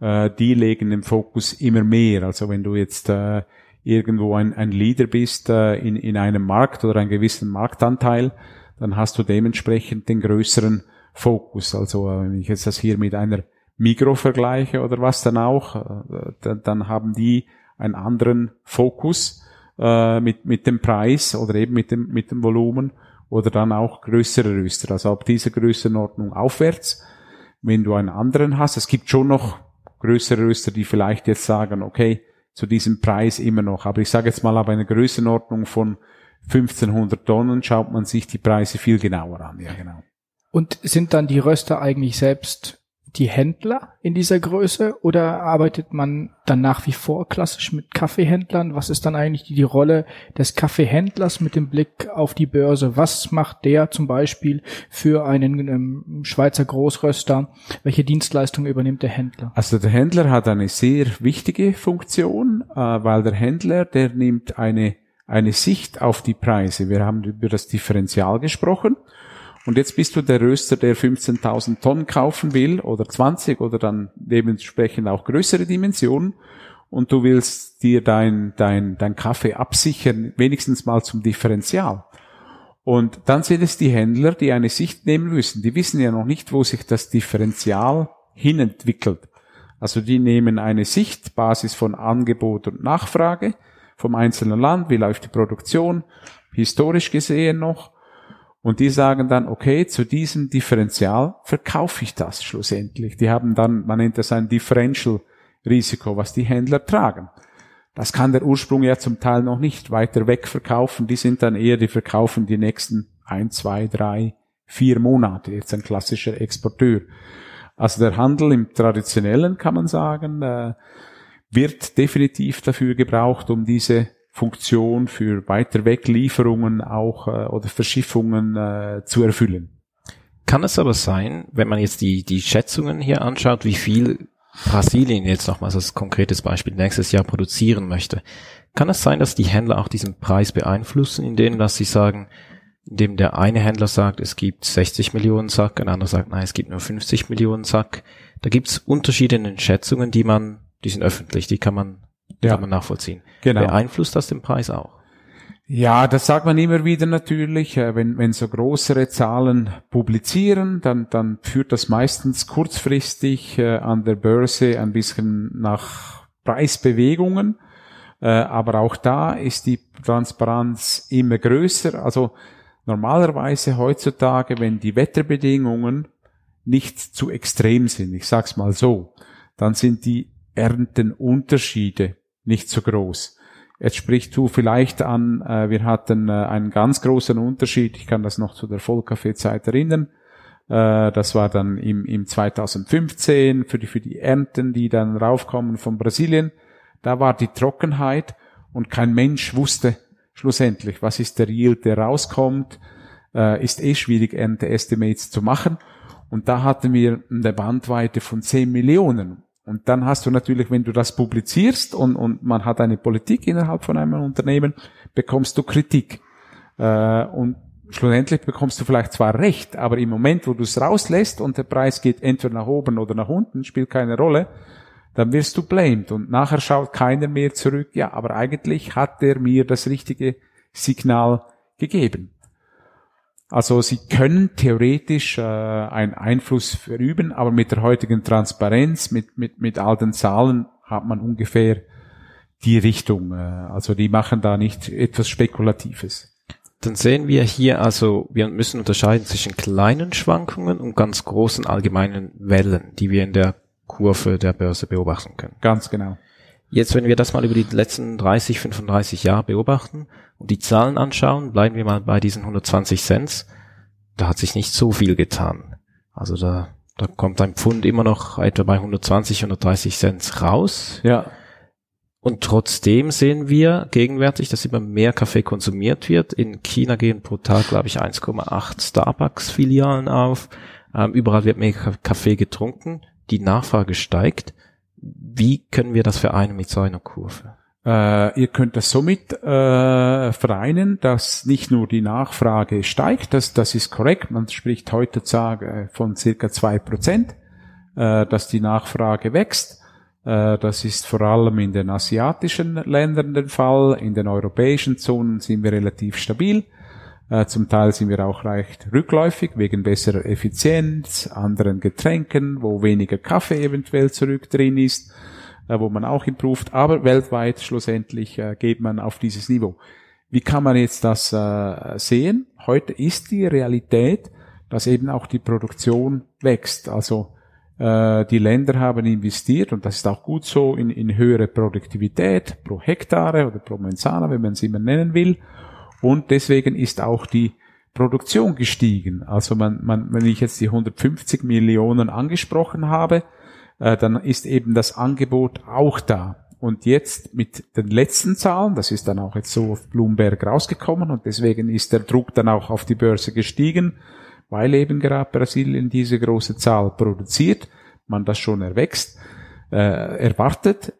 äh, die legen im Fokus immer mehr. Also wenn du jetzt äh, irgendwo ein, ein Leader bist äh, in, in einem Markt oder einen gewissen Marktanteil, dann hast du dementsprechend den größeren Fokus. Also äh, wenn ich jetzt das hier mit einer Migro vergleiche oder was dann auch, äh, dann, haben die einen anderen Fokus äh, mit, mit dem Preis oder eben mit dem, mit dem Volumen oder dann auch größere Röster. Also ab dieser Größenordnung aufwärts. Wenn du einen anderen hast, es gibt schon noch größere Röster, die vielleicht jetzt sagen, okay, zu diesem Preis immer noch. Aber ich sage jetzt mal, ab einer Größenordnung von 1500 Tonnen schaut man sich die Preise viel genauer an. Ja, genau. Und sind dann die Röster eigentlich selbst die Händler in dieser Größe oder arbeitet man dann nach wie vor klassisch mit Kaffeehändlern? Was ist dann eigentlich die, Rolle des Kaffeehändlers mit dem Blick auf die Börse? Was macht der zum Beispiel für einen ähm, Schweizer Großröster? Welche Dienstleistung übernimmt der Händler? Also der Händler hat eine sehr wichtige Funktion, äh, weil der Händler, der nimmt eine, eine Sicht auf die Preise. Wir haben über das Differential gesprochen. Und jetzt bist du der Röster, der 15.000 Tonnen kaufen will oder 20 oder dann dementsprechend auch größere Dimensionen und du willst dir dein, dein, dein Kaffee absichern, wenigstens mal zum Differential. Und dann sind es die Händler, die eine Sicht nehmen müssen. Die wissen ja noch nicht, wo sich das Differential hinentwickelt. Also die nehmen eine Sicht, Basis von Angebot und Nachfrage vom einzelnen Land, wie läuft die Produktion, historisch gesehen noch, und die sagen dann, okay, zu diesem Differential verkaufe ich das schlussendlich. Die haben dann, man nennt das ein Differential-Risiko, was die Händler tragen. Das kann der Ursprung ja zum Teil noch nicht weiter weg verkaufen. Die sind dann eher, die verkaufen die nächsten ein, zwei, drei, vier Monate. Jetzt ein klassischer Exporteur. Also der Handel im traditionellen, kann man sagen, äh, wird definitiv dafür gebraucht, um diese Funktion für weiter Weglieferungen auch äh, oder Verschiffungen äh, zu erfüllen. Kann es aber sein, wenn man jetzt die, die Schätzungen hier anschaut, wie viel Brasilien jetzt nochmals als konkretes Beispiel nächstes Jahr produzieren möchte, kann es sein, dass die Händler auch diesen Preis beeinflussen, indem dass sie sagen, indem der eine Händler sagt, es gibt 60 Millionen Sack, ein anderer sagt, nein, es gibt nur 50 Millionen Sack. Da gibt es Unterschiede in Schätzungen, die man, die sind öffentlich, die kann man ja. kann man nachvollziehen. Genau. Beeinflusst das den Preis auch? Ja, das sagt man immer wieder natürlich. Äh, wenn, wenn so größere Zahlen publizieren, dann, dann führt das meistens kurzfristig äh, an der Börse ein bisschen nach Preisbewegungen. Äh, aber auch da ist die Transparenz immer größer. Also normalerweise heutzutage, wenn die Wetterbedingungen nicht zu extrem sind, ich sag's mal so, dann sind die Erntenunterschiede nicht so groß. Jetzt sprichst du vielleicht an, äh, wir hatten äh, einen ganz großen Unterschied, ich kann das noch zu der Vollkaffeezeit erinnern, äh, das war dann im, im 2015 für die, für die Ernten, die dann raufkommen von Brasilien, da war die Trockenheit und kein Mensch wusste schlussendlich, was ist der Yield, der rauskommt, äh, ist eh schwierig, Ernte-Estimates zu machen. Und da hatten wir eine Bandweite von 10 Millionen. Und dann hast du natürlich, wenn du das publizierst und, und man hat eine Politik innerhalb von einem Unternehmen, bekommst du Kritik. Äh, und schlussendlich bekommst du vielleicht zwar recht, aber im Moment, wo du es rauslässt und der Preis geht entweder nach oben oder nach unten, spielt keine Rolle, dann wirst du blamed und nachher schaut keiner mehr zurück, ja, aber eigentlich hat er mir das richtige Signal gegeben. Also sie können theoretisch äh, einen Einfluss verüben, aber mit der heutigen Transparenz, mit, mit, mit all den Zahlen hat man ungefähr die Richtung. Äh, also die machen da nicht etwas Spekulatives. Dann sehen wir hier also, wir müssen unterscheiden zwischen kleinen Schwankungen und ganz großen allgemeinen Wellen, die wir in der Kurve der Börse beobachten können. Ganz genau. Jetzt, wenn wir das mal über die letzten 30, 35 Jahre beobachten und die Zahlen anschauen, bleiben wir mal bei diesen 120 Cent. Da hat sich nicht so viel getan. Also da, da kommt ein Pfund immer noch etwa bei 120, 130 Cent raus. Ja. Und trotzdem sehen wir gegenwärtig, dass immer mehr Kaffee konsumiert wird. In China gehen pro Tag, glaube ich, 1,8 Starbucks-Filialen auf. Ähm, überall wird mehr Kaffee getrunken. Die Nachfrage steigt. Wie können wir das vereinen mit so einer Kurve? Äh, ihr könnt das somit äh, vereinen, dass nicht nur die Nachfrage steigt, das, das ist korrekt, man spricht heutzutage von circa zwei Prozent, äh, dass die Nachfrage wächst. Äh, das ist vor allem in den asiatischen Ländern der Fall, in den europäischen Zonen sind wir relativ stabil. Äh, zum Teil sind wir auch recht rückläufig wegen besserer Effizienz, anderen Getränken, wo weniger Kaffee eventuell zurück drin ist, äh, wo man auch improved. Aber weltweit schlussendlich äh, geht man auf dieses Niveau. Wie kann man jetzt das sehen? Heute ist die Realität, dass eben auch die Produktion wächst. Also die Länder haben investiert und das ist auch gut so in, in höhere Produktivität pro Hektare oder pro Menzana, wenn man es immer nennen will. Und deswegen ist auch die Produktion gestiegen. Also man, man, wenn ich jetzt die 150 Millionen angesprochen habe, äh, dann ist eben das Angebot auch da. Und jetzt mit den letzten Zahlen, das ist dann auch jetzt so auf Bloomberg rausgekommen und deswegen ist der Druck dann auch auf die Börse gestiegen, weil eben gerade Brasilien diese große Zahl produziert, man das schon erwächst, äh, erwartet,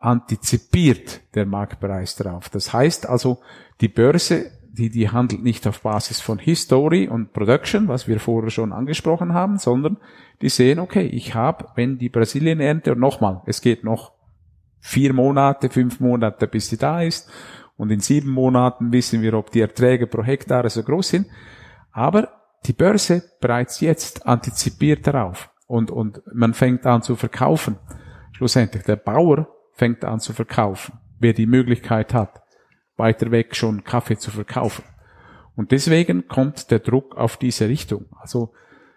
antizipiert der Marktpreis darauf. Das heißt also, die Börse, die, die handelt nicht auf Basis von History und Production, was wir vorher schon angesprochen haben, sondern die sehen, okay, ich habe, wenn die Brasilien-Ernte, und nochmal, es geht noch vier Monate, fünf Monate, bis sie da ist, und in sieben Monaten wissen wir, ob die Erträge pro Hektar so groß sind, aber die Börse bereits jetzt antizipiert darauf und, und man fängt an zu verkaufen. Schlussendlich, der Bauer fängt an zu verkaufen, wer die Möglichkeit hat weiter weg schon Kaffee zu verkaufen. Und deswegen kommt der Druck auf diese Richtung. Also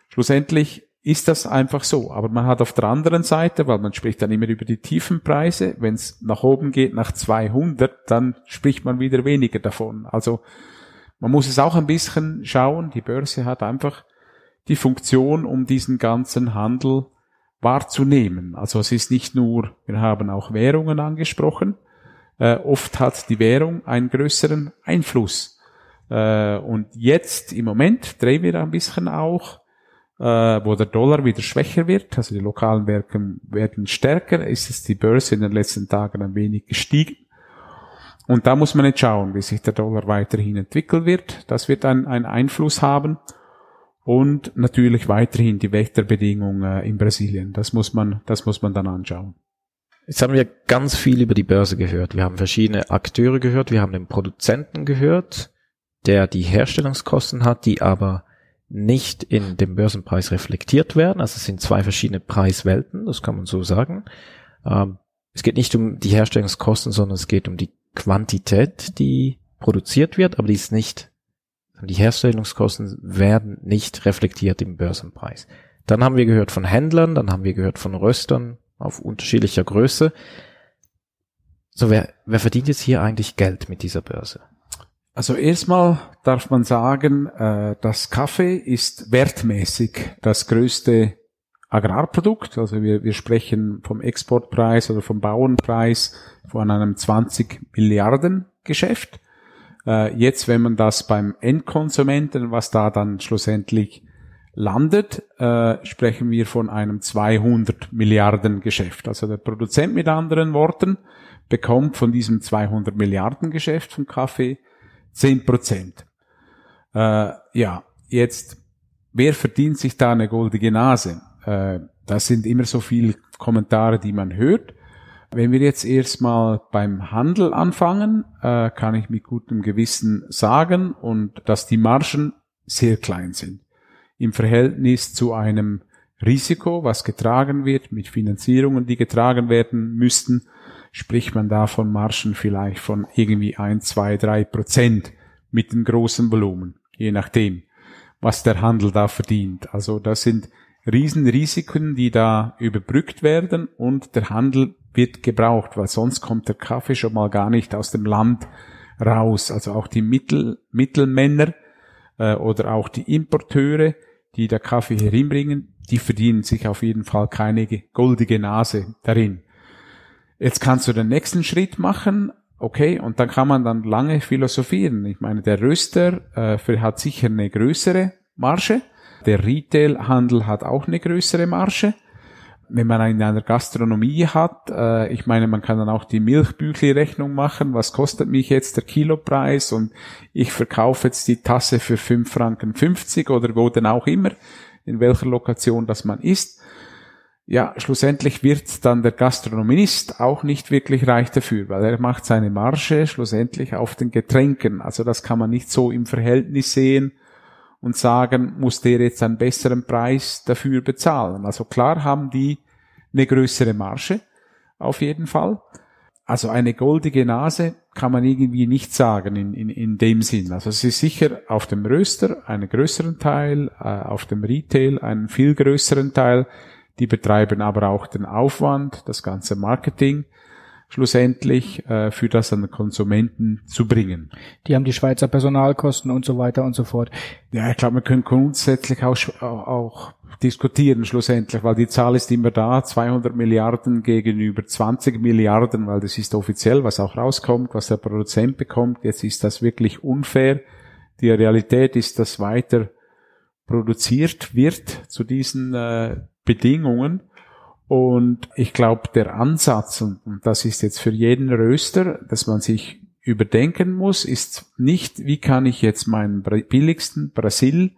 schlussendlich ist das einfach so. Aber man hat auf der anderen Seite, weil man spricht dann immer über die tiefen Preise, wenn es nach oben geht, nach 200, dann spricht man wieder weniger davon. Also man muss es auch ein bisschen schauen. Die Börse hat einfach die Funktion, um diesen ganzen Handel wahrzunehmen. Also es ist nicht nur, wir haben auch Währungen angesprochen, äh, oft hat die Währung einen größeren Einfluss. Äh, und jetzt im Moment drehen wir ein bisschen auch, äh, wo der Dollar wieder schwächer wird, also die lokalen Werke werden stärker, ist es die Börse in den letzten Tagen ein wenig gestiegen. Und da muss man jetzt schauen, wie sich der Dollar weiterhin entwickeln wird. Das wird einen, Einfluss haben. Und natürlich weiterhin die Wetterbedingungen in Brasilien. Das muss man, das muss man dann anschauen. Jetzt haben wir ganz viel über die Börse gehört. Wir haben verschiedene Akteure gehört. Wir haben den Produzenten gehört, der die Herstellungskosten hat, die aber nicht in dem Börsenpreis reflektiert werden. Also es sind zwei verschiedene Preiswelten, das kann man so sagen. Ähm, es geht nicht um die Herstellungskosten, sondern es geht um die Quantität, die produziert wird, aber die ist nicht, die Herstellungskosten werden nicht reflektiert im Börsenpreis. Dann haben wir gehört von Händlern, dann haben wir gehört von Röstern, auf unterschiedlicher Größe. So, wer, wer verdient jetzt hier eigentlich Geld mit dieser Börse? Also erstmal darf man sagen, äh, das Kaffee ist wertmäßig das größte Agrarprodukt. Also wir, wir sprechen vom Exportpreis oder vom Bauernpreis von einem 20 Milliarden Geschäft. Äh, jetzt, wenn man das beim Endkonsumenten, was da dann schlussendlich landet, äh, sprechen wir von einem 200 Milliarden Geschäft. Also der Produzent mit anderen Worten bekommt von diesem 200 Milliarden Geschäft vom Kaffee 10 Prozent. Äh, ja, jetzt, wer verdient sich da eine goldige Nase? Äh, das sind immer so viele Kommentare, die man hört. Wenn wir jetzt erstmal beim Handel anfangen, äh, kann ich mit gutem Gewissen sagen und dass die Margen sehr klein sind. Im Verhältnis zu einem Risiko, was getragen wird, mit Finanzierungen, die getragen werden müssten, spricht man da von Margen vielleicht von irgendwie ein, zwei, drei Prozent mit dem großen Volumen, je nachdem, was der Handel da verdient. Also das sind Riesenrisiken, die da überbrückt werden und der Handel wird gebraucht, weil sonst kommt der Kaffee schon mal gar nicht aus dem Land raus. Also auch die Mittel, Mittelmänner äh, oder auch die Importeure, die der Kaffee herinbringen, die verdienen sich auf jeden Fall keine goldige Nase darin. Jetzt kannst du den nächsten Schritt machen, okay, und dann kann man dann lange philosophieren. Ich meine, der Röster äh, hat sicher eine größere Marge, der Retailhandel hat auch eine größere Marge. Wenn man in einer Gastronomie hat, äh, ich meine, man kann dann auch die Milchbüchli-Rechnung machen. Was kostet mich jetzt der Kilopreis? Und ich verkaufe jetzt die Tasse für 5 Franken 50 oder wo denn auch immer, in welcher Lokation das man ist. Ja, schlussendlich wird dann der Gastronomist auch nicht wirklich reich dafür, weil er macht seine Marge schlussendlich auf den Getränken. Also das kann man nicht so im Verhältnis sehen und sagen, muss der jetzt einen besseren Preis dafür bezahlen. Also klar haben die eine größere Marge, auf jeden Fall. Also eine goldige Nase kann man irgendwie nicht sagen in, in, in dem Sinn. Also es ist sicher auf dem Röster einen größeren Teil, äh, auf dem Retail einen viel größeren Teil. Die betreiben aber auch den Aufwand, das ganze Marketing schlussendlich äh, für das an den Konsumenten zu bringen. Die haben die Schweizer Personalkosten und so weiter und so fort. Ja, ich glaube, wir können grundsätzlich auch, auch diskutieren schlussendlich, weil die Zahl ist immer da, 200 Milliarden gegenüber 20 Milliarden, weil das ist offiziell, was auch rauskommt, was der Produzent bekommt. Jetzt ist das wirklich unfair. Die Realität ist, dass weiter produziert wird zu diesen äh, Bedingungen und ich glaube, der Ansatz, und, das ist jetzt für jeden Röster, dass man sich überdenken muss, ist nicht, wie kann ich jetzt meinen billigsten Brasil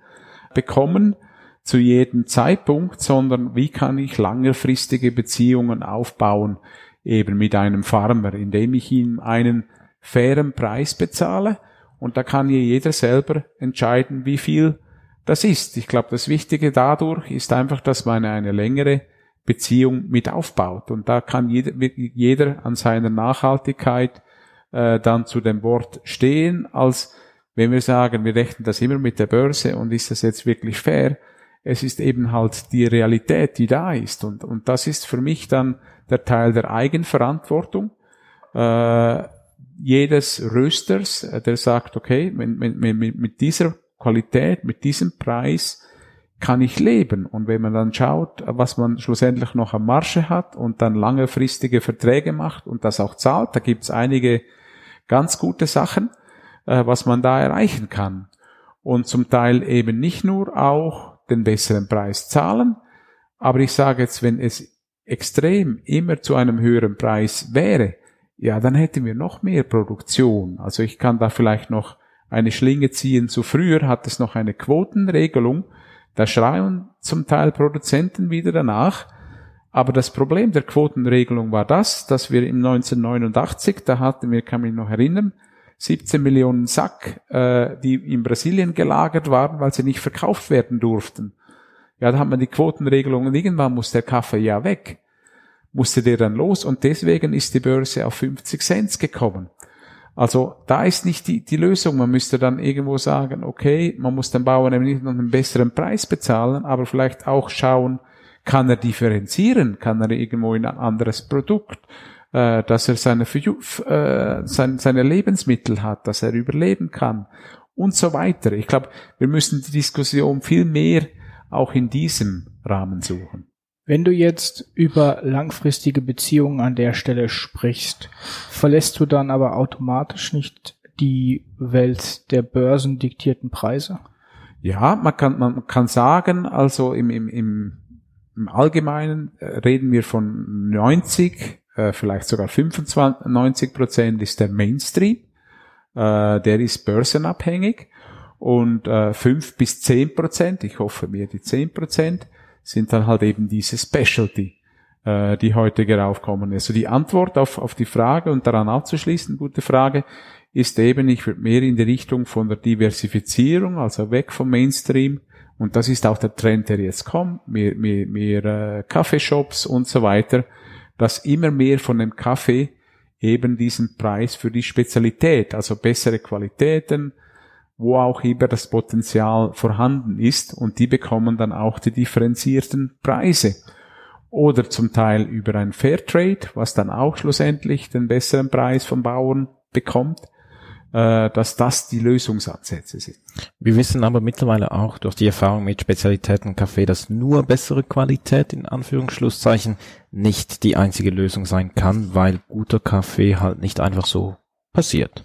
bekommen zu jedem Zeitpunkt, sondern wie kann ich langerfristige Beziehungen aufbauen, eben mit einem Farmer, indem ich ihm einen fairen Preis bezahle. Und da kann jeder selber entscheiden, wie viel das ist. Ich glaube, das Wichtige dadurch ist einfach, dass man eine längere Beziehung mit aufbaut. Und da kann jeder, jeder an seiner Nachhaltigkeit äh, dann zu dem Wort stehen, als wenn wir sagen, wir rechnen das immer mit der Börse und ist das jetzt wirklich fair? Es ist eben halt die Realität, die da ist. Und, und das ist für mich dann der Teil der Eigenverantwortung. Äh, jedes Rösters, äh, der sagt, okay, wenn, wenn, mit dieser Qualität, mit diesem Preis kann ich leben. Und wenn man dann schaut, was man schlussendlich noch am Marsche hat und dann langefristige Verträge macht und das auch zahlt, da gibt's einige ganz gute Sachen, äh, was man da erreichen kann. Und zum Teil eben nicht nur auch den besseren Preis zahlen, aber ich sage jetzt, wenn es extrem immer zu einem höheren Preis wäre, ja, dann hätten wir noch mehr Produktion. Also ich kann da vielleicht noch eine Schlinge ziehen. Zu früher hat es noch eine Quotenregelung, da schreien zum Teil Produzenten wieder danach. Aber das Problem der Quotenregelung war das, dass wir im 1989, da hatten wir, kann mich noch erinnern, 17 Millionen Sack, äh, die in Brasilien gelagert waren, weil sie nicht verkauft werden durften. Ja, da hat man die Quotenregelung und irgendwann muss der Kaffee ja weg. Musste der dann los und deswegen ist die Börse auf 50 Cent gekommen. Also da ist nicht die, die Lösung. Man müsste dann irgendwo sagen, okay, man muss den Bauern eben nicht noch einen besseren Preis bezahlen, aber vielleicht auch schauen, kann er differenzieren, kann er irgendwo in ein anderes Produkt, äh, dass er seine, äh, seine, seine Lebensmittel hat, dass er überleben kann und so weiter. Ich glaube, wir müssen die Diskussion viel mehr auch in diesem Rahmen suchen. Wenn du jetzt über langfristige Beziehungen an der Stelle sprichst, verlässt du dann aber automatisch nicht die Welt der börsendiktierten Preise? Ja, man kann, man kann sagen, also im, im, im, Allgemeinen äh, reden wir von 90, äh, vielleicht sogar 95 Prozent ist der Mainstream, äh, der ist börsenabhängig Und äh, 5 bis zehn Prozent, ich hoffe mir die zehn Prozent, sind dann halt eben diese Specialty, äh, die heute heraufkommen. Also die Antwort auf, auf die Frage und daran abzuschließen, gute Frage, ist eben, ich würde mehr in die Richtung von der Diversifizierung, also weg vom Mainstream. Und das ist auch der Trend, der jetzt kommt, mehr, mehr, mehr äh, Kaffeeshops und so weiter, dass immer mehr von dem Kaffee eben diesen Preis für die Spezialität, also bessere Qualitäten, wo auch immer das Potenzial vorhanden ist und die bekommen dann auch die differenzierten Preise. Oder zum Teil über ein Fairtrade, was dann auch schlussendlich den besseren Preis vom Bauern bekommt äh, dass das die Lösungsansätze sind. Wir wissen aber mittlerweile auch durch die Erfahrung mit Spezialitäten Kaffee, dass nur bessere Qualität in Anführungsschlusszeichen nicht die einzige Lösung sein kann, weil guter Kaffee halt nicht einfach so passiert.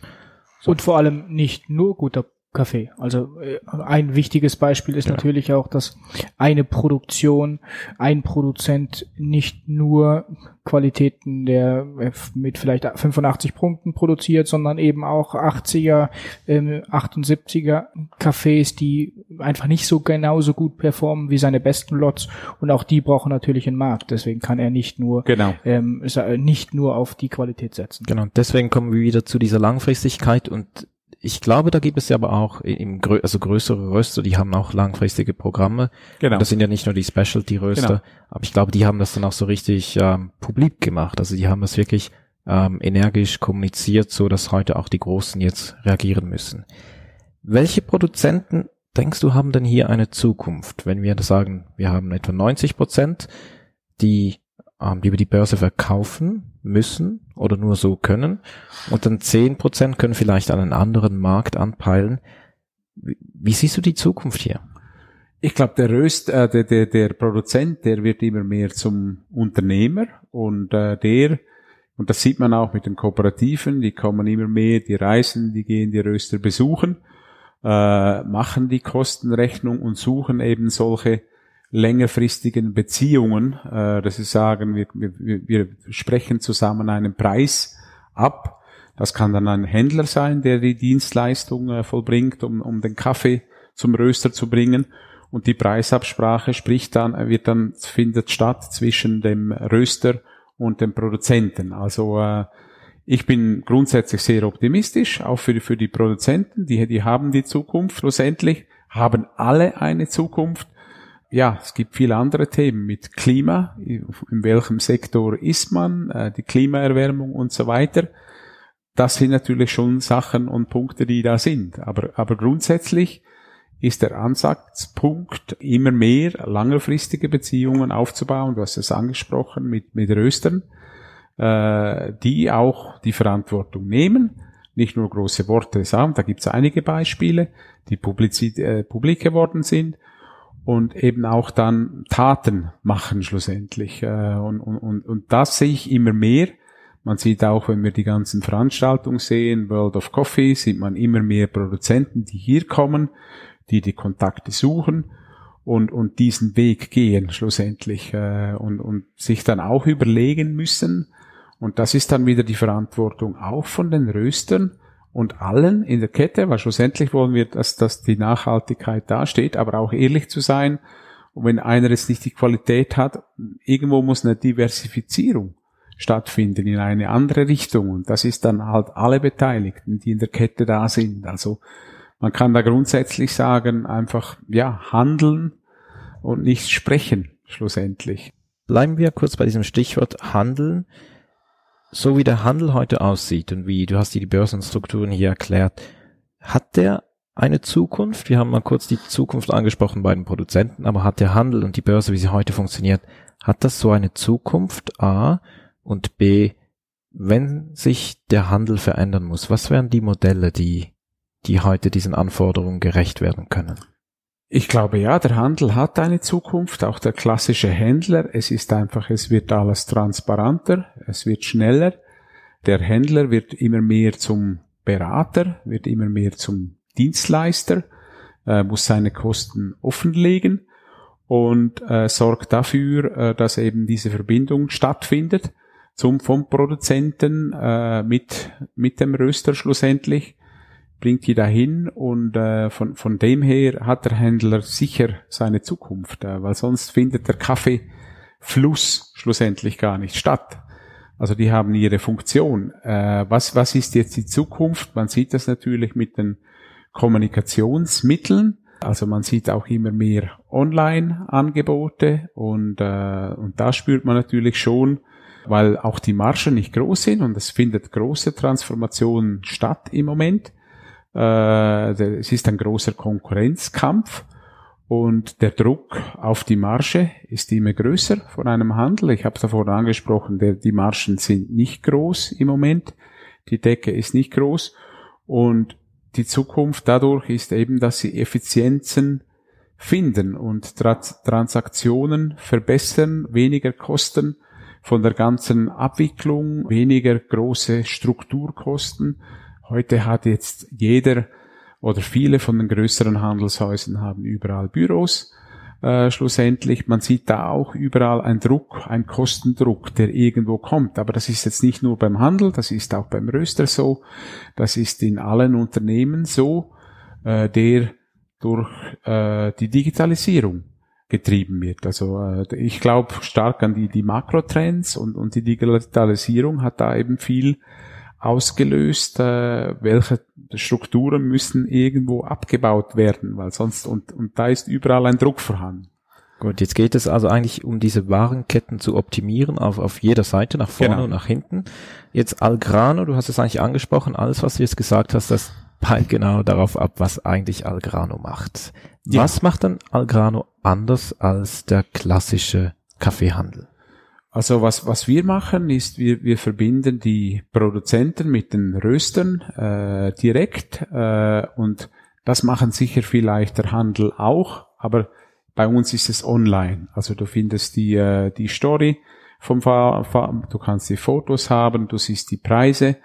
So. Und vor allem nicht nur guter Kaffee. Also äh, ein wichtiges Beispiel ist ja. natürlich auch, dass eine Produktion, ein Produzent nicht nur Qualitäten der äh, mit vielleicht 85 Punkten produziert, sondern eben auch 80er, äh, 78er Cafés, die einfach nicht so genauso gut performen wie seine besten Lots und auch die brauchen natürlich einen Markt. Deswegen kann er nicht nur genau. ähm, nicht nur auf die Qualität setzen. Genau. Deswegen kommen wir wieder zu dieser Langfristigkeit und ich glaube, da gibt es ja aber auch im grö also größere Röster, die haben auch langfristige Programme. Genau. Und das sind ja nicht nur die Specialty-Röster, genau. aber ich glaube, die haben das dann auch so richtig ähm, publik gemacht. Also die haben das wirklich ähm, energisch kommuniziert, so dass heute auch die Großen jetzt reagieren müssen. Welche Produzenten denkst du haben denn hier eine Zukunft? Wenn wir sagen, wir haben etwa 90 Prozent, die ähm, die über die Börse verkaufen müssen oder nur so können. Und dann zehn Prozent können vielleicht einen anderen Markt anpeilen. Wie, wie siehst du die Zukunft hier? Ich glaube, der Röst, äh, der, der, der Produzent, der wird immer mehr zum Unternehmer und äh, der, und das sieht man auch mit den Kooperativen, die kommen immer mehr, die reisen, die gehen die Röster besuchen, äh, machen die Kostenrechnung und suchen eben solche längerfristigen Beziehungen, äh, dass sie sagen, wir, wir, wir sprechen zusammen einen Preis ab. Das kann dann ein Händler sein, der die Dienstleistung äh, vollbringt, um, um den Kaffee zum Röster zu bringen. Und die Preisabsprache spricht dann, wird dann, findet statt zwischen dem Röster und dem Produzenten. Also äh, ich bin grundsätzlich sehr optimistisch, auch für, für die Produzenten, die, die haben die Zukunft schlussendlich, haben alle eine Zukunft ja, es gibt viele andere Themen mit Klima, in welchem Sektor ist man, äh, die Klimaerwärmung und so weiter. Das sind natürlich schon Sachen und Punkte, die da sind. Aber, aber grundsätzlich ist der Ansatzpunkt immer mehr langfristige Beziehungen aufzubauen. Du hast es angesprochen mit, mit Röstern, äh, die auch die Verantwortung nehmen, nicht nur große Worte sagen. Da gibt es einige Beispiele, die publizit, äh, publik geworden sind und eben auch dann Taten machen schlussendlich. Äh, und, und, und das sehe ich immer mehr. Man sieht auch, wenn wir die ganzen Veranstaltungen sehen, World of Coffee, sieht man immer mehr Produzenten, die hier kommen, die die Kontakte suchen und, und diesen Weg gehen schlussendlich äh, und, und sich dann auch überlegen müssen. Und das ist dann wieder die Verantwortung auch von den Röstern, und allen in der Kette, weil schlussendlich wollen wir, dass, dass die Nachhaltigkeit dasteht, aber auch ehrlich zu sein. Und wenn einer jetzt nicht die Qualität hat, irgendwo muss eine Diversifizierung stattfinden in eine andere Richtung. Und das ist dann halt alle Beteiligten, die in der Kette da sind. Also man kann da grundsätzlich sagen, einfach, ja, handeln und nicht sprechen, schlussendlich. Bleiben wir kurz bei diesem Stichwort Handeln so wie der Handel heute aussieht und wie du hast dir die Börsenstrukturen hier erklärt, hat der eine Zukunft? Wir haben mal kurz die Zukunft angesprochen bei den Produzenten, aber hat der Handel und die Börse, wie sie heute funktioniert, hat das so eine Zukunft? A und B, wenn sich der Handel verändern muss, was wären die Modelle, die, die heute diesen Anforderungen gerecht werden können? Ich glaube ja, der Handel hat eine Zukunft, auch der klassische Händler. Es ist einfach, es wird alles transparenter, es wird schneller. Der Händler wird immer mehr zum Berater, wird immer mehr zum Dienstleister, äh, muss seine Kosten offenlegen und äh, sorgt dafür, äh, dass eben diese Verbindung stattfindet zum vom Produzenten äh, mit mit dem Röster schlussendlich bringt die dahin und äh, von, von dem her hat der Händler sicher seine Zukunft, äh, weil sonst findet der Kaffeefluss schlussendlich gar nicht statt. Also die haben ihre Funktion. Äh, was, was ist jetzt die Zukunft? Man sieht das natürlich mit den Kommunikationsmitteln. Also man sieht auch immer mehr Online-Angebote und, äh, und da spürt man natürlich schon, weil auch die Margen nicht groß sind und es findet große Transformation statt im Moment. Äh, es ist ein großer Konkurrenzkampf und der Druck auf die Marge ist immer größer von einem Handel. Ich habe es davor angesprochen, die Margen sind nicht groß im Moment. Die Decke ist nicht groß. Und die Zukunft dadurch ist eben, dass sie Effizienzen finden und Trans Transaktionen verbessern, weniger Kosten von der ganzen Abwicklung, weniger große Strukturkosten. Heute hat jetzt jeder oder viele von den größeren Handelshäusern haben überall Büros. Äh, schlussendlich, man sieht da auch überall ein Druck, ein Kostendruck, der irgendwo kommt. Aber das ist jetzt nicht nur beim Handel, das ist auch beim Röster so, das ist in allen Unternehmen so, äh, der durch äh, die Digitalisierung getrieben wird. Also äh, ich glaube stark an die, die Makrotrends und, und die Digitalisierung hat da eben viel ausgelöst, äh, welche Strukturen müssen irgendwo abgebaut werden, weil sonst und, und da ist überall ein Druck vorhanden. Gut, jetzt geht es also eigentlich um diese Warenketten zu optimieren auf, auf jeder Seite, nach vorne genau. und nach hinten. Jetzt Algrano, du hast es eigentlich angesprochen, alles, was du jetzt gesagt hast, das peilt genau darauf ab, was eigentlich Algrano macht. Ja. Was macht dann Algrano anders als der klassische Kaffeehandel? Also was, was wir machen, ist, wir, wir verbinden die Produzenten mit den Röstern äh, direkt äh, und das machen sicher vielleicht der Handel auch, aber bei uns ist es online. Also du findest die, äh, die Story vom Fahr du kannst die Fotos haben, du siehst die Preise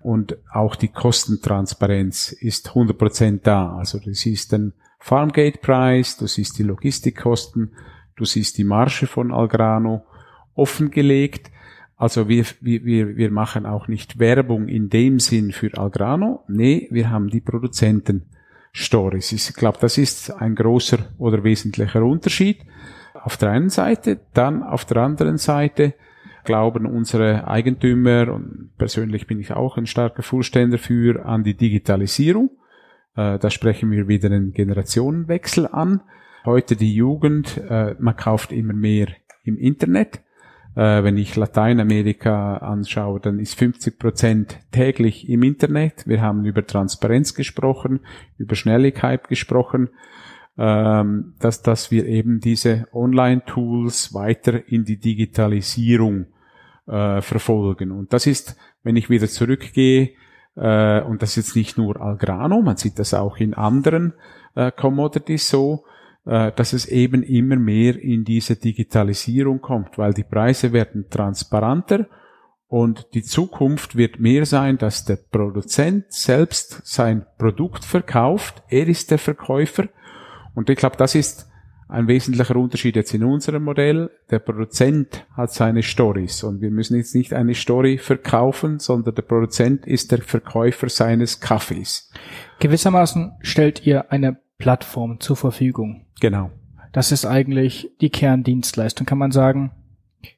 und auch die Kostentransparenz ist 100% da. Also du siehst den Farmgate-Preis, du siehst die Logistikkosten, du siehst die Marge von Algrano offengelegt. Also wir, wir, wir machen auch nicht Werbung in dem Sinn für Algrano. Nee, wir haben die Produzenten-Stories. Ich glaube, das ist ein großer oder wesentlicher Unterschied. Auf der einen Seite, dann auf der anderen Seite glauben unsere Eigentümer und persönlich bin ich auch ein starker Vorständer für an die Digitalisierung. Äh, da sprechen wir wieder einen Generationenwechsel an. Heute die Jugend, äh, man kauft immer mehr im Internet. Äh, wenn ich Lateinamerika anschaue, dann ist 50 Prozent täglich im Internet. Wir haben über Transparenz gesprochen, über Schnelligkeit gesprochen, ähm, dass, dass wir eben diese Online-Tools weiter in die Digitalisierung äh, verfolgen. Und das ist, wenn ich wieder zurückgehe, äh, und das ist jetzt nicht nur Algrano, man sieht das auch in anderen äh, Commodities so, dass es eben immer mehr in diese Digitalisierung kommt, weil die Preise werden transparenter und die Zukunft wird mehr sein, dass der Produzent selbst sein Produkt verkauft. Er ist der Verkäufer. Und ich glaube, das ist ein wesentlicher Unterschied jetzt in unserem Modell. Der Produzent hat seine Stories und wir müssen jetzt nicht eine Story verkaufen, sondern der Produzent ist der Verkäufer seines Kaffees. Gewissermaßen stellt ihr eine Plattform zur Verfügung. Genau. Das ist eigentlich die Kerndienstleistung. Kann man sagen,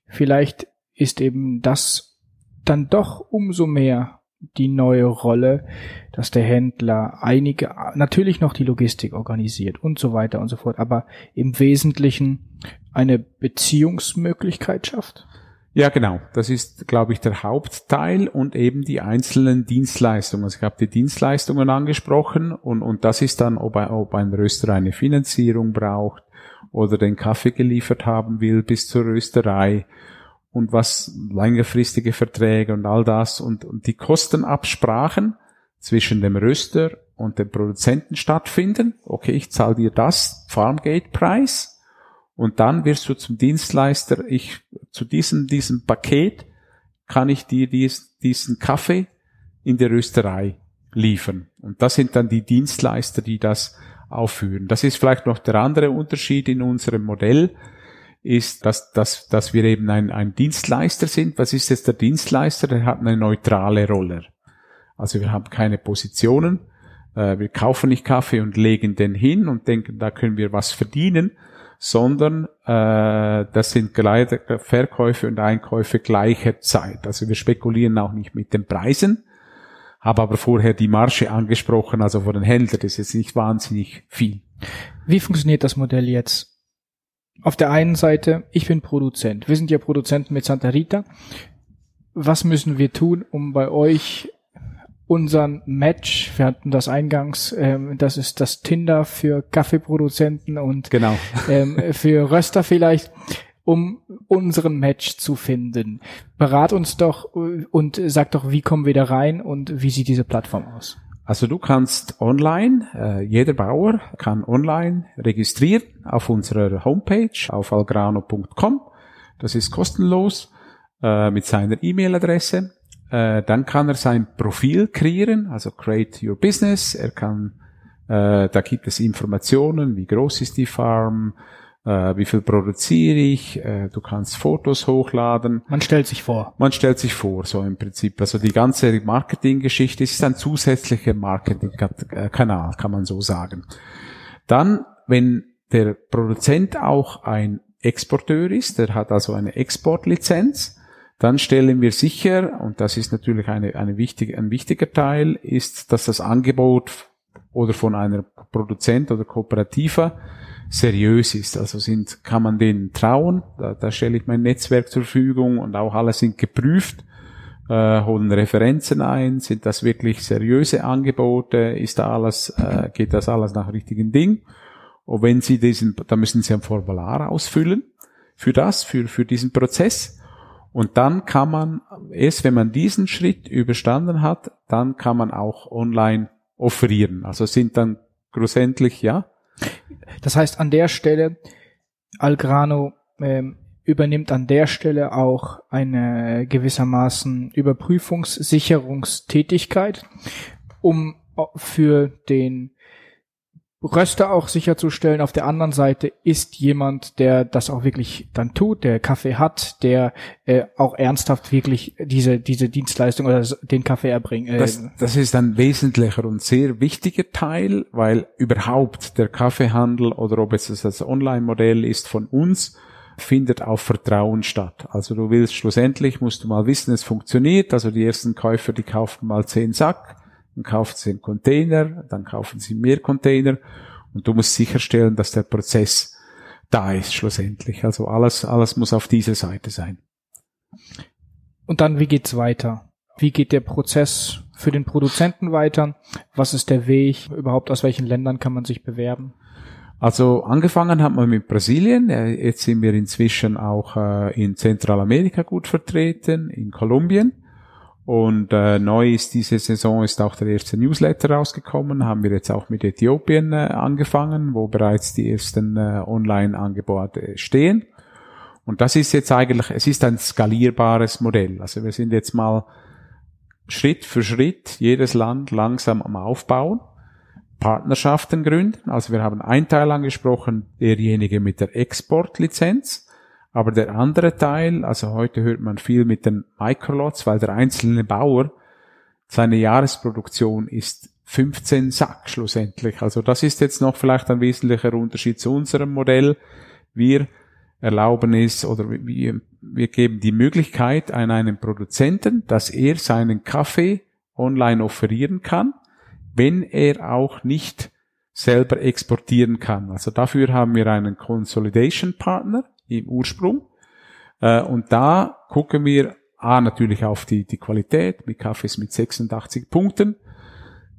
vielleicht ist eben das dann doch umso mehr die neue Rolle, dass der Händler einige, natürlich noch die Logistik organisiert und so weiter und so fort, aber im Wesentlichen eine Beziehungsmöglichkeit schafft? Ja, genau. Das ist, glaube ich, der Hauptteil und eben die einzelnen Dienstleistungen. Also ich habe die Dienstleistungen angesprochen und, und das ist dann, ob ein, ob ein Röster eine Finanzierung braucht oder den Kaffee geliefert haben will bis zur Rösterei und was längerfristige Verträge und all das und, und die Kostenabsprachen zwischen dem Röster und dem Produzenten stattfinden. Okay, ich zahle dir das Farmgate-Preis und dann wirst du zum Dienstleister. Ich zu diesem diesem Paket kann ich dir dies, diesen Kaffee in der Rösterei liefern. Und das sind dann die Dienstleister, die das aufführen. Das ist vielleicht noch der andere Unterschied in unserem Modell ist, dass, dass, dass wir eben ein, ein Dienstleister sind. Was ist jetzt der Dienstleister? Der hat eine neutrale Rolle. Also wir haben keine Positionen, äh, wir kaufen nicht Kaffee und legen den hin und denken, da können wir was verdienen, sondern äh, das sind Verkäufe und Einkäufe gleicher Zeit. Also wir spekulieren auch nicht mit den Preisen, habe aber vorher die Marge angesprochen, also vor den Händlern, das ist jetzt nicht wahnsinnig viel. Wie funktioniert das Modell jetzt? Auf der einen Seite, ich bin Produzent. Wir sind ja Produzenten mit Santa Rita. Was müssen wir tun, um bei euch unseren Match, wir hatten das eingangs, ähm, das ist das Tinder für Kaffeeproduzenten und genau. ähm, für Röster vielleicht, um unseren Match zu finden. Berat uns doch und sag doch, wie kommen wir da rein und wie sieht diese Plattform aus? Also du kannst online, äh, jeder Bauer kann online registrieren auf unserer Homepage auf algrano.com. Das ist kostenlos äh, mit seiner E-Mail-Adresse. Äh, dann kann er sein Profil kreieren, also Create Your Business. Er kann, äh, da gibt es Informationen, wie groß ist die Farm, äh, wie viel produziere ich, äh, du kannst Fotos hochladen. Man stellt sich vor. Man stellt sich vor, so im Prinzip. Also die ganze Marketinggeschichte ist ein zusätzlicher Marketingkanal, kann man so sagen. Dann, wenn der Produzent auch ein Exporteur ist, der hat also eine Exportlizenz, dann stellen wir sicher, und das ist natürlich eine, eine wichtige, ein wichtiger Teil, ist, dass das Angebot oder von einer Produzent oder Kooperativa seriös ist. Also sind, kann man denen trauen. Da, da stelle ich mein Netzwerk zur Verfügung und auch alle sind geprüft, äh, holen Referenzen ein. Sind das wirklich seriöse Angebote? Ist da alles, äh, geht das alles nach richtigen Ding? Und wenn Sie diesen, da müssen Sie ein Formular ausfüllen für das, für, für diesen Prozess. Und dann kann man, erst wenn man diesen Schritt überstanden hat, dann kann man auch online offerieren. Also sind dann schlussendlich, ja. Das heißt, an der Stelle, Algrano ähm, übernimmt an der Stelle auch eine gewissermaßen Überprüfungssicherungstätigkeit, um für den Röster auch sicherzustellen. Auf der anderen Seite ist jemand, der das auch wirklich dann tut, der Kaffee hat, der äh, auch ernsthaft wirklich diese diese Dienstleistung oder den Kaffee erbringt. Äh, das, das ist ein wesentlicher und sehr wichtiger Teil, weil überhaupt der Kaffeehandel oder ob es das Online-Modell ist von uns, findet auf Vertrauen statt. Also du willst schlussendlich, musst du mal wissen, es funktioniert. Also die ersten Käufer, die kaufen mal zehn Sack dann kaufen sie einen Container, dann kaufen sie mehr Container und du musst sicherstellen, dass der Prozess da ist schlussendlich. Also alles, alles muss auf dieser Seite sein. Und dann, wie geht's weiter? Wie geht der Prozess für den Produzenten weiter? Was ist der Weg? Überhaupt aus welchen Ländern kann man sich bewerben? Also angefangen hat man mit Brasilien. Jetzt sind wir inzwischen auch äh, in Zentralamerika gut vertreten, in Kolumbien. Und äh, neu ist diese Saison ist auch der erste Newsletter rausgekommen, haben wir jetzt auch mit Äthiopien äh, angefangen, wo bereits die ersten äh, Online-Angebote stehen. Und das ist jetzt eigentlich, es ist ein skalierbares Modell. Also wir sind jetzt mal Schritt für Schritt jedes Land langsam am Aufbauen, Partnerschaften gründen. Also wir haben einen Teil angesprochen, derjenige mit der Exportlizenz. Aber der andere Teil, also heute hört man viel mit den Microlots, weil der einzelne Bauer, seine Jahresproduktion ist 15 Sack schlussendlich. Also das ist jetzt noch vielleicht ein wesentlicher Unterschied zu unserem Modell. Wir erlauben es oder wir, wir geben die Möglichkeit an einen Produzenten, dass er seinen Kaffee online offerieren kann, wenn er auch nicht selber exportieren kann. Also dafür haben wir einen Consolidation Partner, im Ursprung. Äh, und da gucken wir A, natürlich auf die, die Qualität mit Kaffees mit 86 Punkten,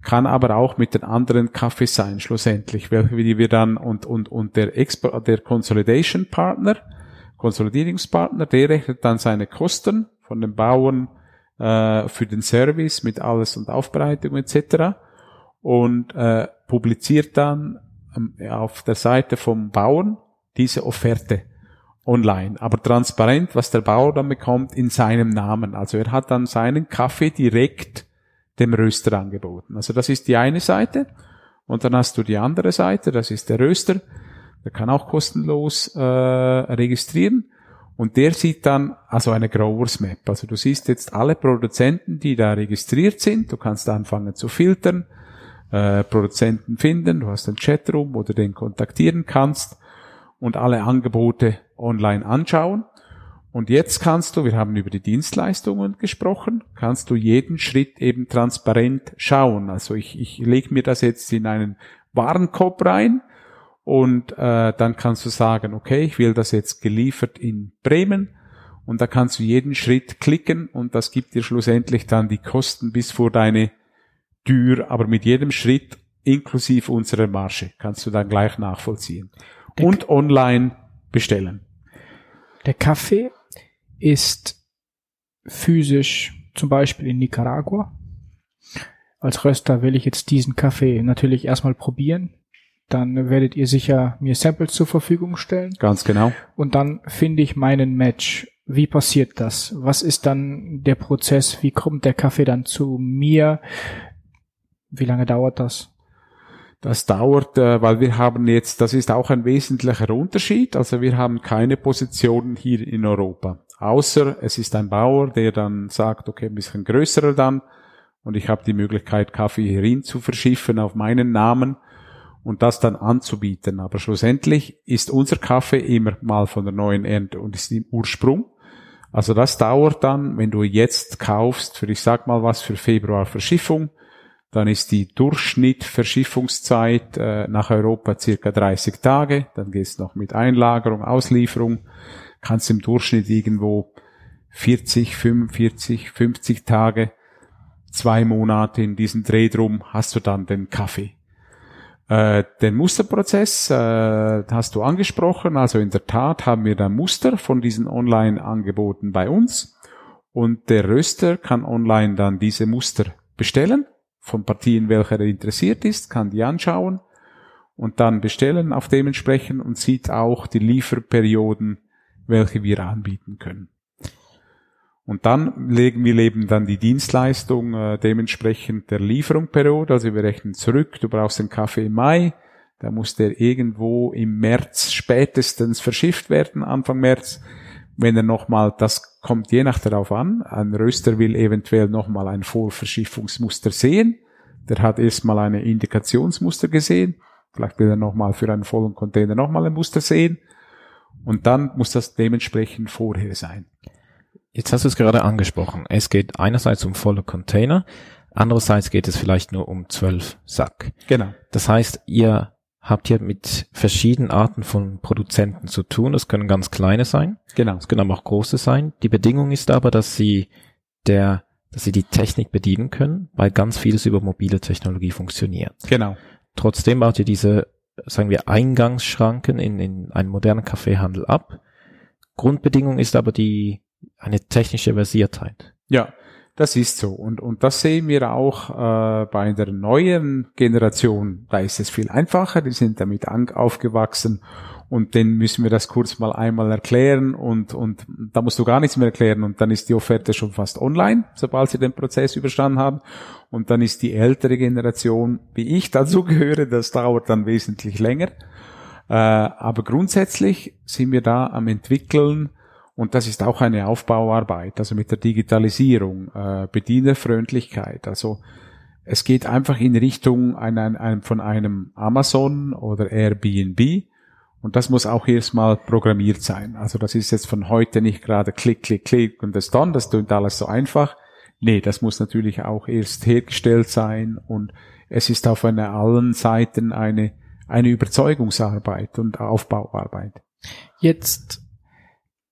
kann aber auch mit den anderen Kaffees sein, schlussendlich, welche wir dann und, und, und der der Consolidation Partner, Konsolidierungspartner, der rechnet dann seine Kosten von den Bauern äh, für den Service mit alles und Aufbereitung etc. und äh, publiziert dann ähm, auf der Seite vom Bauern diese Offerte online, aber transparent, was der Bauer dann bekommt in seinem Namen. Also er hat dann seinen Kaffee direkt dem Röster angeboten. Also das ist die eine Seite. Und dann hast du die andere Seite, das ist der Röster. Der kann auch kostenlos äh, registrieren. Und der sieht dann also eine Growers Map. Also du siehst jetzt alle Produzenten, die da registriert sind. Du kannst anfangen zu filtern. äh, Produzenten finden. Du hast einen Chatroom, wo du den kontaktieren kannst und alle Angebote online anschauen. Und jetzt kannst du, wir haben über die Dienstleistungen gesprochen, kannst du jeden Schritt eben transparent schauen. Also ich, ich lege mir das jetzt in einen Warenkorb rein und äh, dann kannst du sagen, okay, ich will das jetzt geliefert in Bremen und da kannst du jeden Schritt klicken und das gibt dir schlussendlich dann die Kosten bis vor deine Tür, aber mit jedem Schritt inklusive unserer Marge kannst du dann gleich nachvollziehen Der und online bestellen. Der Kaffee ist physisch zum Beispiel in Nicaragua. Als Röster will ich jetzt diesen Kaffee natürlich erstmal probieren. Dann werdet ihr sicher mir Samples zur Verfügung stellen. Ganz genau. Und dann finde ich meinen Match. Wie passiert das? Was ist dann der Prozess? Wie kommt der Kaffee dann zu mir? Wie lange dauert das? Das dauert, äh, weil wir haben jetzt, das ist auch ein wesentlicher Unterschied. Also wir haben keine Positionen hier in Europa. Außer es ist ein Bauer, der dann sagt, okay, ein bisschen größerer dann. Und ich habe die Möglichkeit, Kaffee hierin zu verschiffen auf meinen Namen und das dann anzubieten. Aber schlussendlich ist unser Kaffee immer mal von der neuen Ernte und ist im Ursprung. Also das dauert dann, wenn du jetzt kaufst, für ich sag mal was, für Februar Verschiffung, dann ist die Durchschnittverschiffungszeit äh, nach Europa circa 30 Tage. Dann geht's noch mit Einlagerung, Auslieferung. Kannst im Durchschnitt irgendwo 40, 45, 50 Tage, zwei Monate in diesem Dreh drum hast du dann den Kaffee. Äh, den Musterprozess äh, hast du angesprochen. Also in der Tat haben wir da Muster von diesen Online-Angeboten bei uns. Und der Röster kann online dann diese Muster bestellen von Partien, welcher er interessiert ist, kann die anschauen und dann bestellen auf dementsprechend und sieht auch die Lieferperioden, welche wir anbieten können. Und dann legen wir eben dann die Dienstleistung äh, dementsprechend der Lieferungsperiode, also wir rechnen zurück, du brauchst den Kaffee im Mai, da muss der irgendwo im März spätestens verschifft werden, Anfang März. Wenn er nochmal, das kommt je nach darauf an, ein Röster will eventuell nochmal ein Vorverschiffungsmuster sehen, der hat erstmal eine Indikationsmuster gesehen, vielleicht will er nochmal für einen vollen Container nochmal ein Muster sehen und dann muss das dementsprechend vorher sein. Jetzt hast du es gerade angesprochen. Es geht einerseits um volle Container, andererseits geht es vielleicht nur um zwölf Sack. Genau. Das heißt, ihr habt hier mit verschiedenen Arten von Produzenten zu tun. Das können ganz kleine sein, Genau. es können aber auch große sein. Die Bedingung ist aber, dass sie der, dass sie die Technik bedienen können, weil ganz vieles über mobile Technologie funktioniert. Genau. Trotzdem baut ihr diese, sagen wir, Eingangsschranken in, in einen modernen Kaffeehandel ab. Grundbedingung ist aber die, eine technische Versiertheit. Ja, das ist so. Und, und das sehen wir auch äh, bei der neuen Generation. Da ist es viel einfacher, die sind damit aufgewachsen und denen müssen wir das kurz mal einmal erklären und, und da musst du gar nichts mehr erklären und dann ist die Offerte schon fast online, sobald sie den Prozess überstanden haben. Und dann ist die ältere Generation, wie ich dazu gehöre, das dauert dann wesentlich länger. Äh, aber grundsätzlich sind wir da am entwickeln, und das ist auch eine Aufbauarbeit, also mit der Digitalisierung, äh, Bedienerfreundlichkeit. Also es geht einfach in Richtung ein, ein, ein, von einem Amazon oder Airbnb. Und das muss auch erstmal programmiert sein. Also das ist jetzt von heute nicht gerade klick, klick, klick und das dann, das tut alles so einfach. Nee, das muss natürlich auch erst hergestellt sein und es ist auf einer allen Seiten eine, eine Überzeugungsarbeit und Aufbauarbeit. Jetzt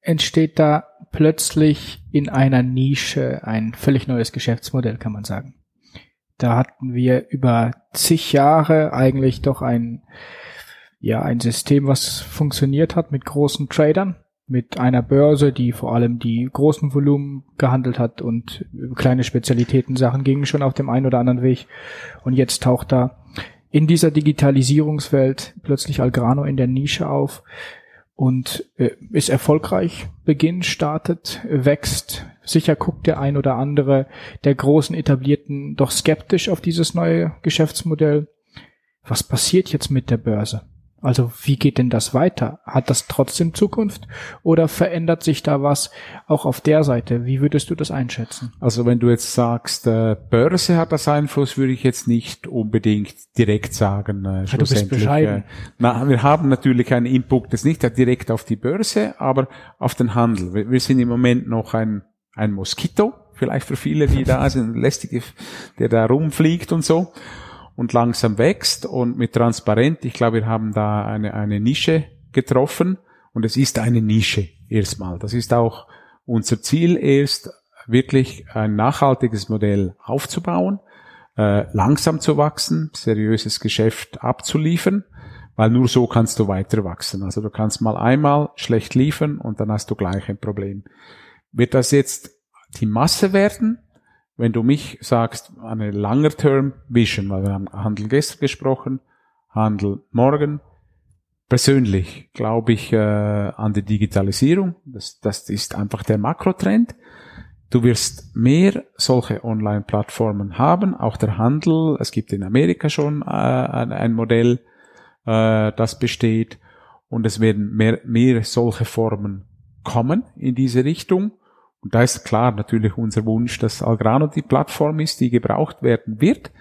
entsteht da plötzlich in einer Nische ein völlig neues Geschäftsmodell, kann man sagen. Da hatten wir über zig Jahre eigentlich doch ein, ja, ein System, was funktioniert hat mit großen Tradern, mit einer Börse, die vor allem die großen Volumen gehandelt hat und kleine Spezialitäten-Sachen gingen schon auf dem einen oder anderen Weg. Und jetzt taucht da in dieser Digitalisierungswelt plötzlich Algrano in der Nische auf und äh, ist erfolgreich, beginnt, startet, wächst. Sicher guckt der ein oder andere der großen etablierten doch skeptisch auf dieses neue Geschäftsmodell. Was passiert jetzt mit der Börse? Also wie geht denn das weiter? Hat das trotzdem Zukunft oder verändert sich da was auch auf der Seite? Wie würdest du das einschätzen? Also wenn du jetzt sagst, äh, Börse hat das Einfluss, würde ich jetzt nicht unbedingt direkt sagen. Äh, ja, du bist bescheiden. Äh, na, wir haben natürlich einen Input, das nicht direkt auf die Börse, aber auf den Handel. Wir, wir sind im Moment noch ein, ein Moskito, vielleicht für viele, die (laughs) da sind, lästige, der da rumfliegt und so und langsam wächst und mit transparent. Ich glaube, wir haben da eine, eine Nische getroffen und es ist eine Nische erstmal. Das ist auch unser Ziel erst wirklich ein nachhaltiges Modell aufzubauen, äh, langsam zu wachsen, seriöses Geschäft abzuliefern, weil nur so kannst du weiter wachsen. Also du kannst mal einmal schlecht liefern und dann hast du gleich ein Problem. Wird das jetzt die Masse werden? Wenn du mich sagst, eine langer Term Vision, weil wir haben Handel gestern gesprochen, Handel morgen, persönlich glaube ich äh, an die Digitalisierung. Das, das ist einfach der Makrotrend. Du wirst mehr solche Online-Plattformen haben, auch der Handel. Es gibt in Amerika schon äh, ein, Modell, äh, das besteht. Und es werden mehr, mehr solche Formen kommen in diese Richtung. Und da ist klar natürlich unser Wunsch, dass Algrano die Plattform ist, die gebraucht werden wird,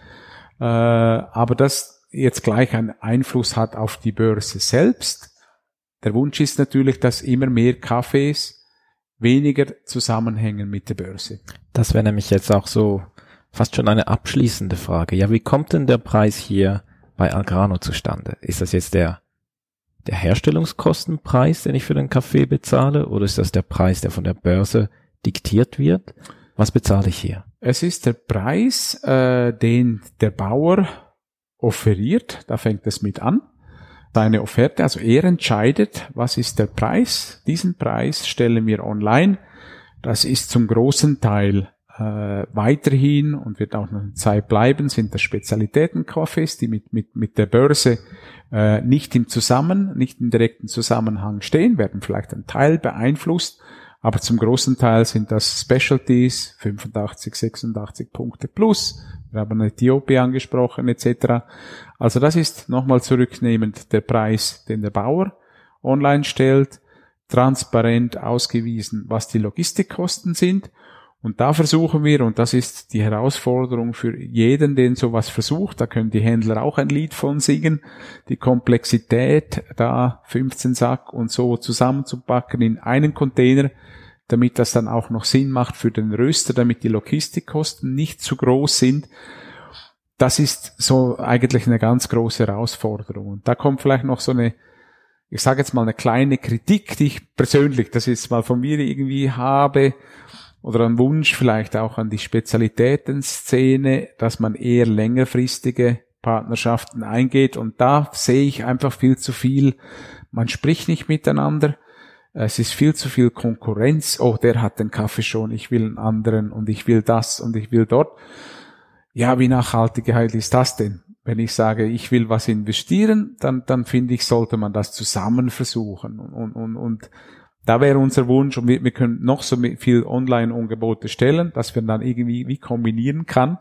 äh, aber das jetzt gleich einen Einfluss hat auf die Börse selbst. Der Wunsch ist natürlich, dass immer mehr Cafés weniger zusammenhängen mit der Börse. Das wäre nämlich jetzt auch so fast schon eine abschließende Frage. Ja, wie kommt denn der Preis hier bei Algrano zustande? Ist das jetzt der der Herstellungskostenpreis, den ich für den Kaffee bezahle, oder ist das der Preis, der von der Börse diktiert wird. Was bezahle ich hier? Es ist der Preis, äh, den der Bauer offeriert. Da fängt es mit an. Seine Offerte, also er entscheidet, was ist der Preis. Diesen Preis stellen wir online. Das ist zum großen Teil äh, weiterhin und wird auch noch eine Zeit bleiben, sind das Spezialitätenkaffees, die mit, mit, mit der Börse äh, nicht im Zusammen, nicht im direkten Zusammenhang stehen, werden vielleicht ein Teil beeinflusst, aber zum großen Teil sind das Specialties, 85, 86 Punkte plus. Wir haben Äthiopien angesprochen etc. Also das ist nochmal zurücknehmend der Preis, den der Bauer online stellt, transparent ausgewiesen, was die Logistikkosten sind und da versuchen wir, und das ist die Herausforderung für jeden, den sowas versucht, da können die Händler auch ein Lied von singen, die Komplexität da 15 Sack und so zusammenzupacken in einen Container, damit das dann auch noch Sinn macht für den Röster, damit die Logistikkosten nicht zu groß sind. Das ist so eigentlich eine ganz große Herausforderung. Und da kommt vielleicht noch so eine, ich sage jetzt mal eine kleine Kritik, die ich persönlich, das ist mal von mir irgendwie habe, oder ein Wunsch vielleicht auch an die Spezialitätenszene, dass man eher längerfristige Partnerschaften eingeht. Und da sehe ich einfach viel zu viel. Man spricht nicht miteinander. Es ist viel zu viel Konkurrenz. Oh, der hat den Kaffee schon. Ich will einen anderen und ich will das und ich will dort. Ja, wie Nachhaltigkeit ist das denn? Wenn ich sage, ich will was investieren, dann, dann finde ich, sollte man das zusammen versuchen und, und, und da wäre unser Wunsch und wir, wir können noch so viel Online-Angebote stellen, dass wir dann irgendwie wie kombinieren kann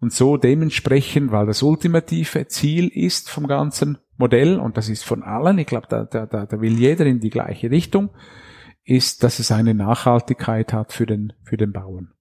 und so dementsprechend, weil das ultimative Ziel ist vom ganzen Modell und das ist von allen, ich glaube, da, da, da, will jeder in die gleiche Richtung, ist, dass es eine Nachhaltigkeit hat für den, für den Bauern.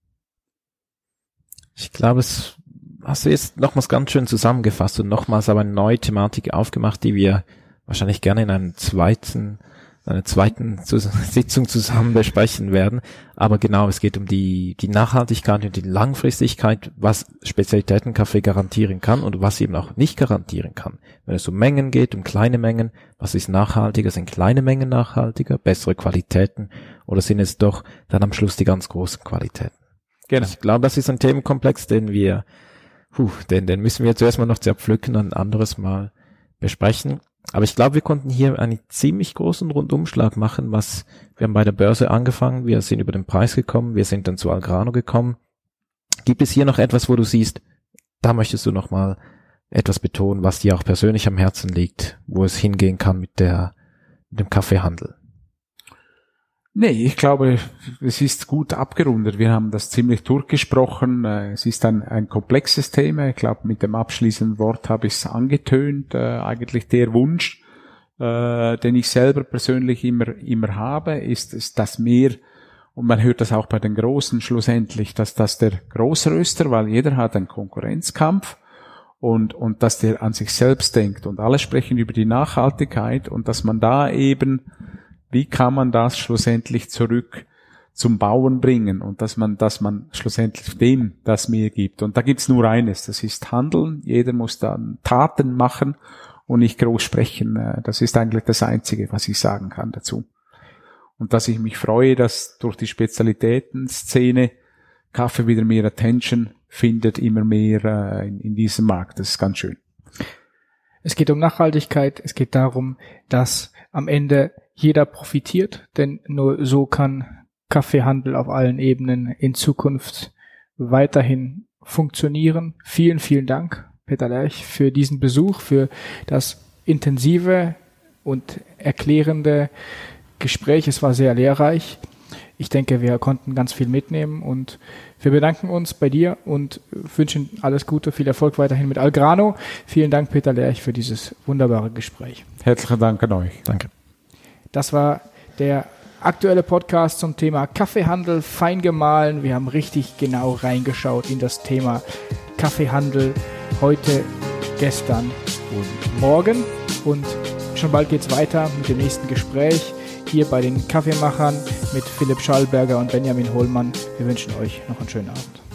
Ich glaube, es hast du jetzt nochmals ganz schön zusammengefasst und nochmals aber eine neue Thematik aufgemacht, die wir wahrscheinlich gerne in einem zweiten einer zweiten (laughs) Sitzung zusammen besprechen werden. Aber genau, es geht um die, die Nachhaltigkeit und die Langfristigkeit, was Spezialitätenkaffee garantieren kann und was eben auch nicht garantieren kann. Wenn es um Mengen geht, um kleine Mengen, was ist nachhaltiger? Sind kleine Mengen nachhaltiger, bessere Qualitäten oder sind es doch dann am Schluss die ganz großen Qualitäten? Genau. Ich glaube, das ist ein Themenkomplex, den wir, puh, den, den müssen wir zuerst mal noch zerpflücken und ein anderes Mal besprechen. Aber ich glaube, wir konnten hier einen ziemlich großen Rundumschlag machen, was wir haben bei der Börse angefangen, wir sind über den Preis gekommen, wir sind dann zu Algrano gekommen. Gibt es hier noch etwas, wo du siehst, da möchtest du noch mal etwas betonen, was dir auch persönlich am Herzen liegt, wo es hingehen kann mit der mit dem Kaffeehandel? Nee, ich glaube, es ist gut abgerundet. Wir haben das ziemlich durchgesprochen. Äh, es ist ein, ein komplexes Thema. Ich glaube, mit dem abschließenden Wort habe ich es angetönt. Äh, eigentlich der Wunsch, äh, den ich selber persönlich immer, immer habe, ist, ist dass mehr, und man hört das auch bei den Großen schlussendlich, dass das der Großröster, weil jeder hat einen Konkurrenzkampf, und, und dass der an sich selbst denkt und alle sprechen über die Nachhaltigkeit und dass man da eben, wie kann man das schlussendlich zurück zum Bauen bringen und dass man, dass man schlussendlich dem das mehr gibt. Und da gibt's nur eines, das ist Handeln. Jeder muss dann Taten machen und nicht groß sprechen. Äh, das ist eigentlich das Einzige, was ich sagen kann dazu. Und dass ich mich freue, dass durch die Spezialitäten-Szene Kaffee wieder mehr Attention findet, immer mehr äh, in, in diesem Markt. Das ist ganz schön. Es geht um Nachhaltigkeit, es geht darum, dass am Ende jeder profitiert, denn nur so kann Kaffeehandel auf allen Ebenen in Zukunft weiterhin funktionieren. Vielen, vielen Dank, Peter Lerch, für diesen Besuch, für das intensive und erklärende Gespräch. Es war sehr lehrreich. Ich denke, wir konnten ganz viel mitnehmen und wir bedanken uns bei dir und wünschen alles Gute, viel Erfolg weiterhin mit Algrano. Vielen Dank, Peter Lerch, für dieses wunderbare Gespräch. Herzlichen Dank an euch. Danke. Das war der aktuelle Podcast zum Thema Kaffeehandel fein gemahlen. Wir haben richtig genau reingeschaut in das Thema Kaffeehandel heute, gestern und morgen. Und schon bald geht es weiter mit dem nächsten Gespräch hier bei den Kaffeemachern mit Philipp Schallberger und Benjamin Hohlmann. Wir wünschen euch noch einen schönen Abend.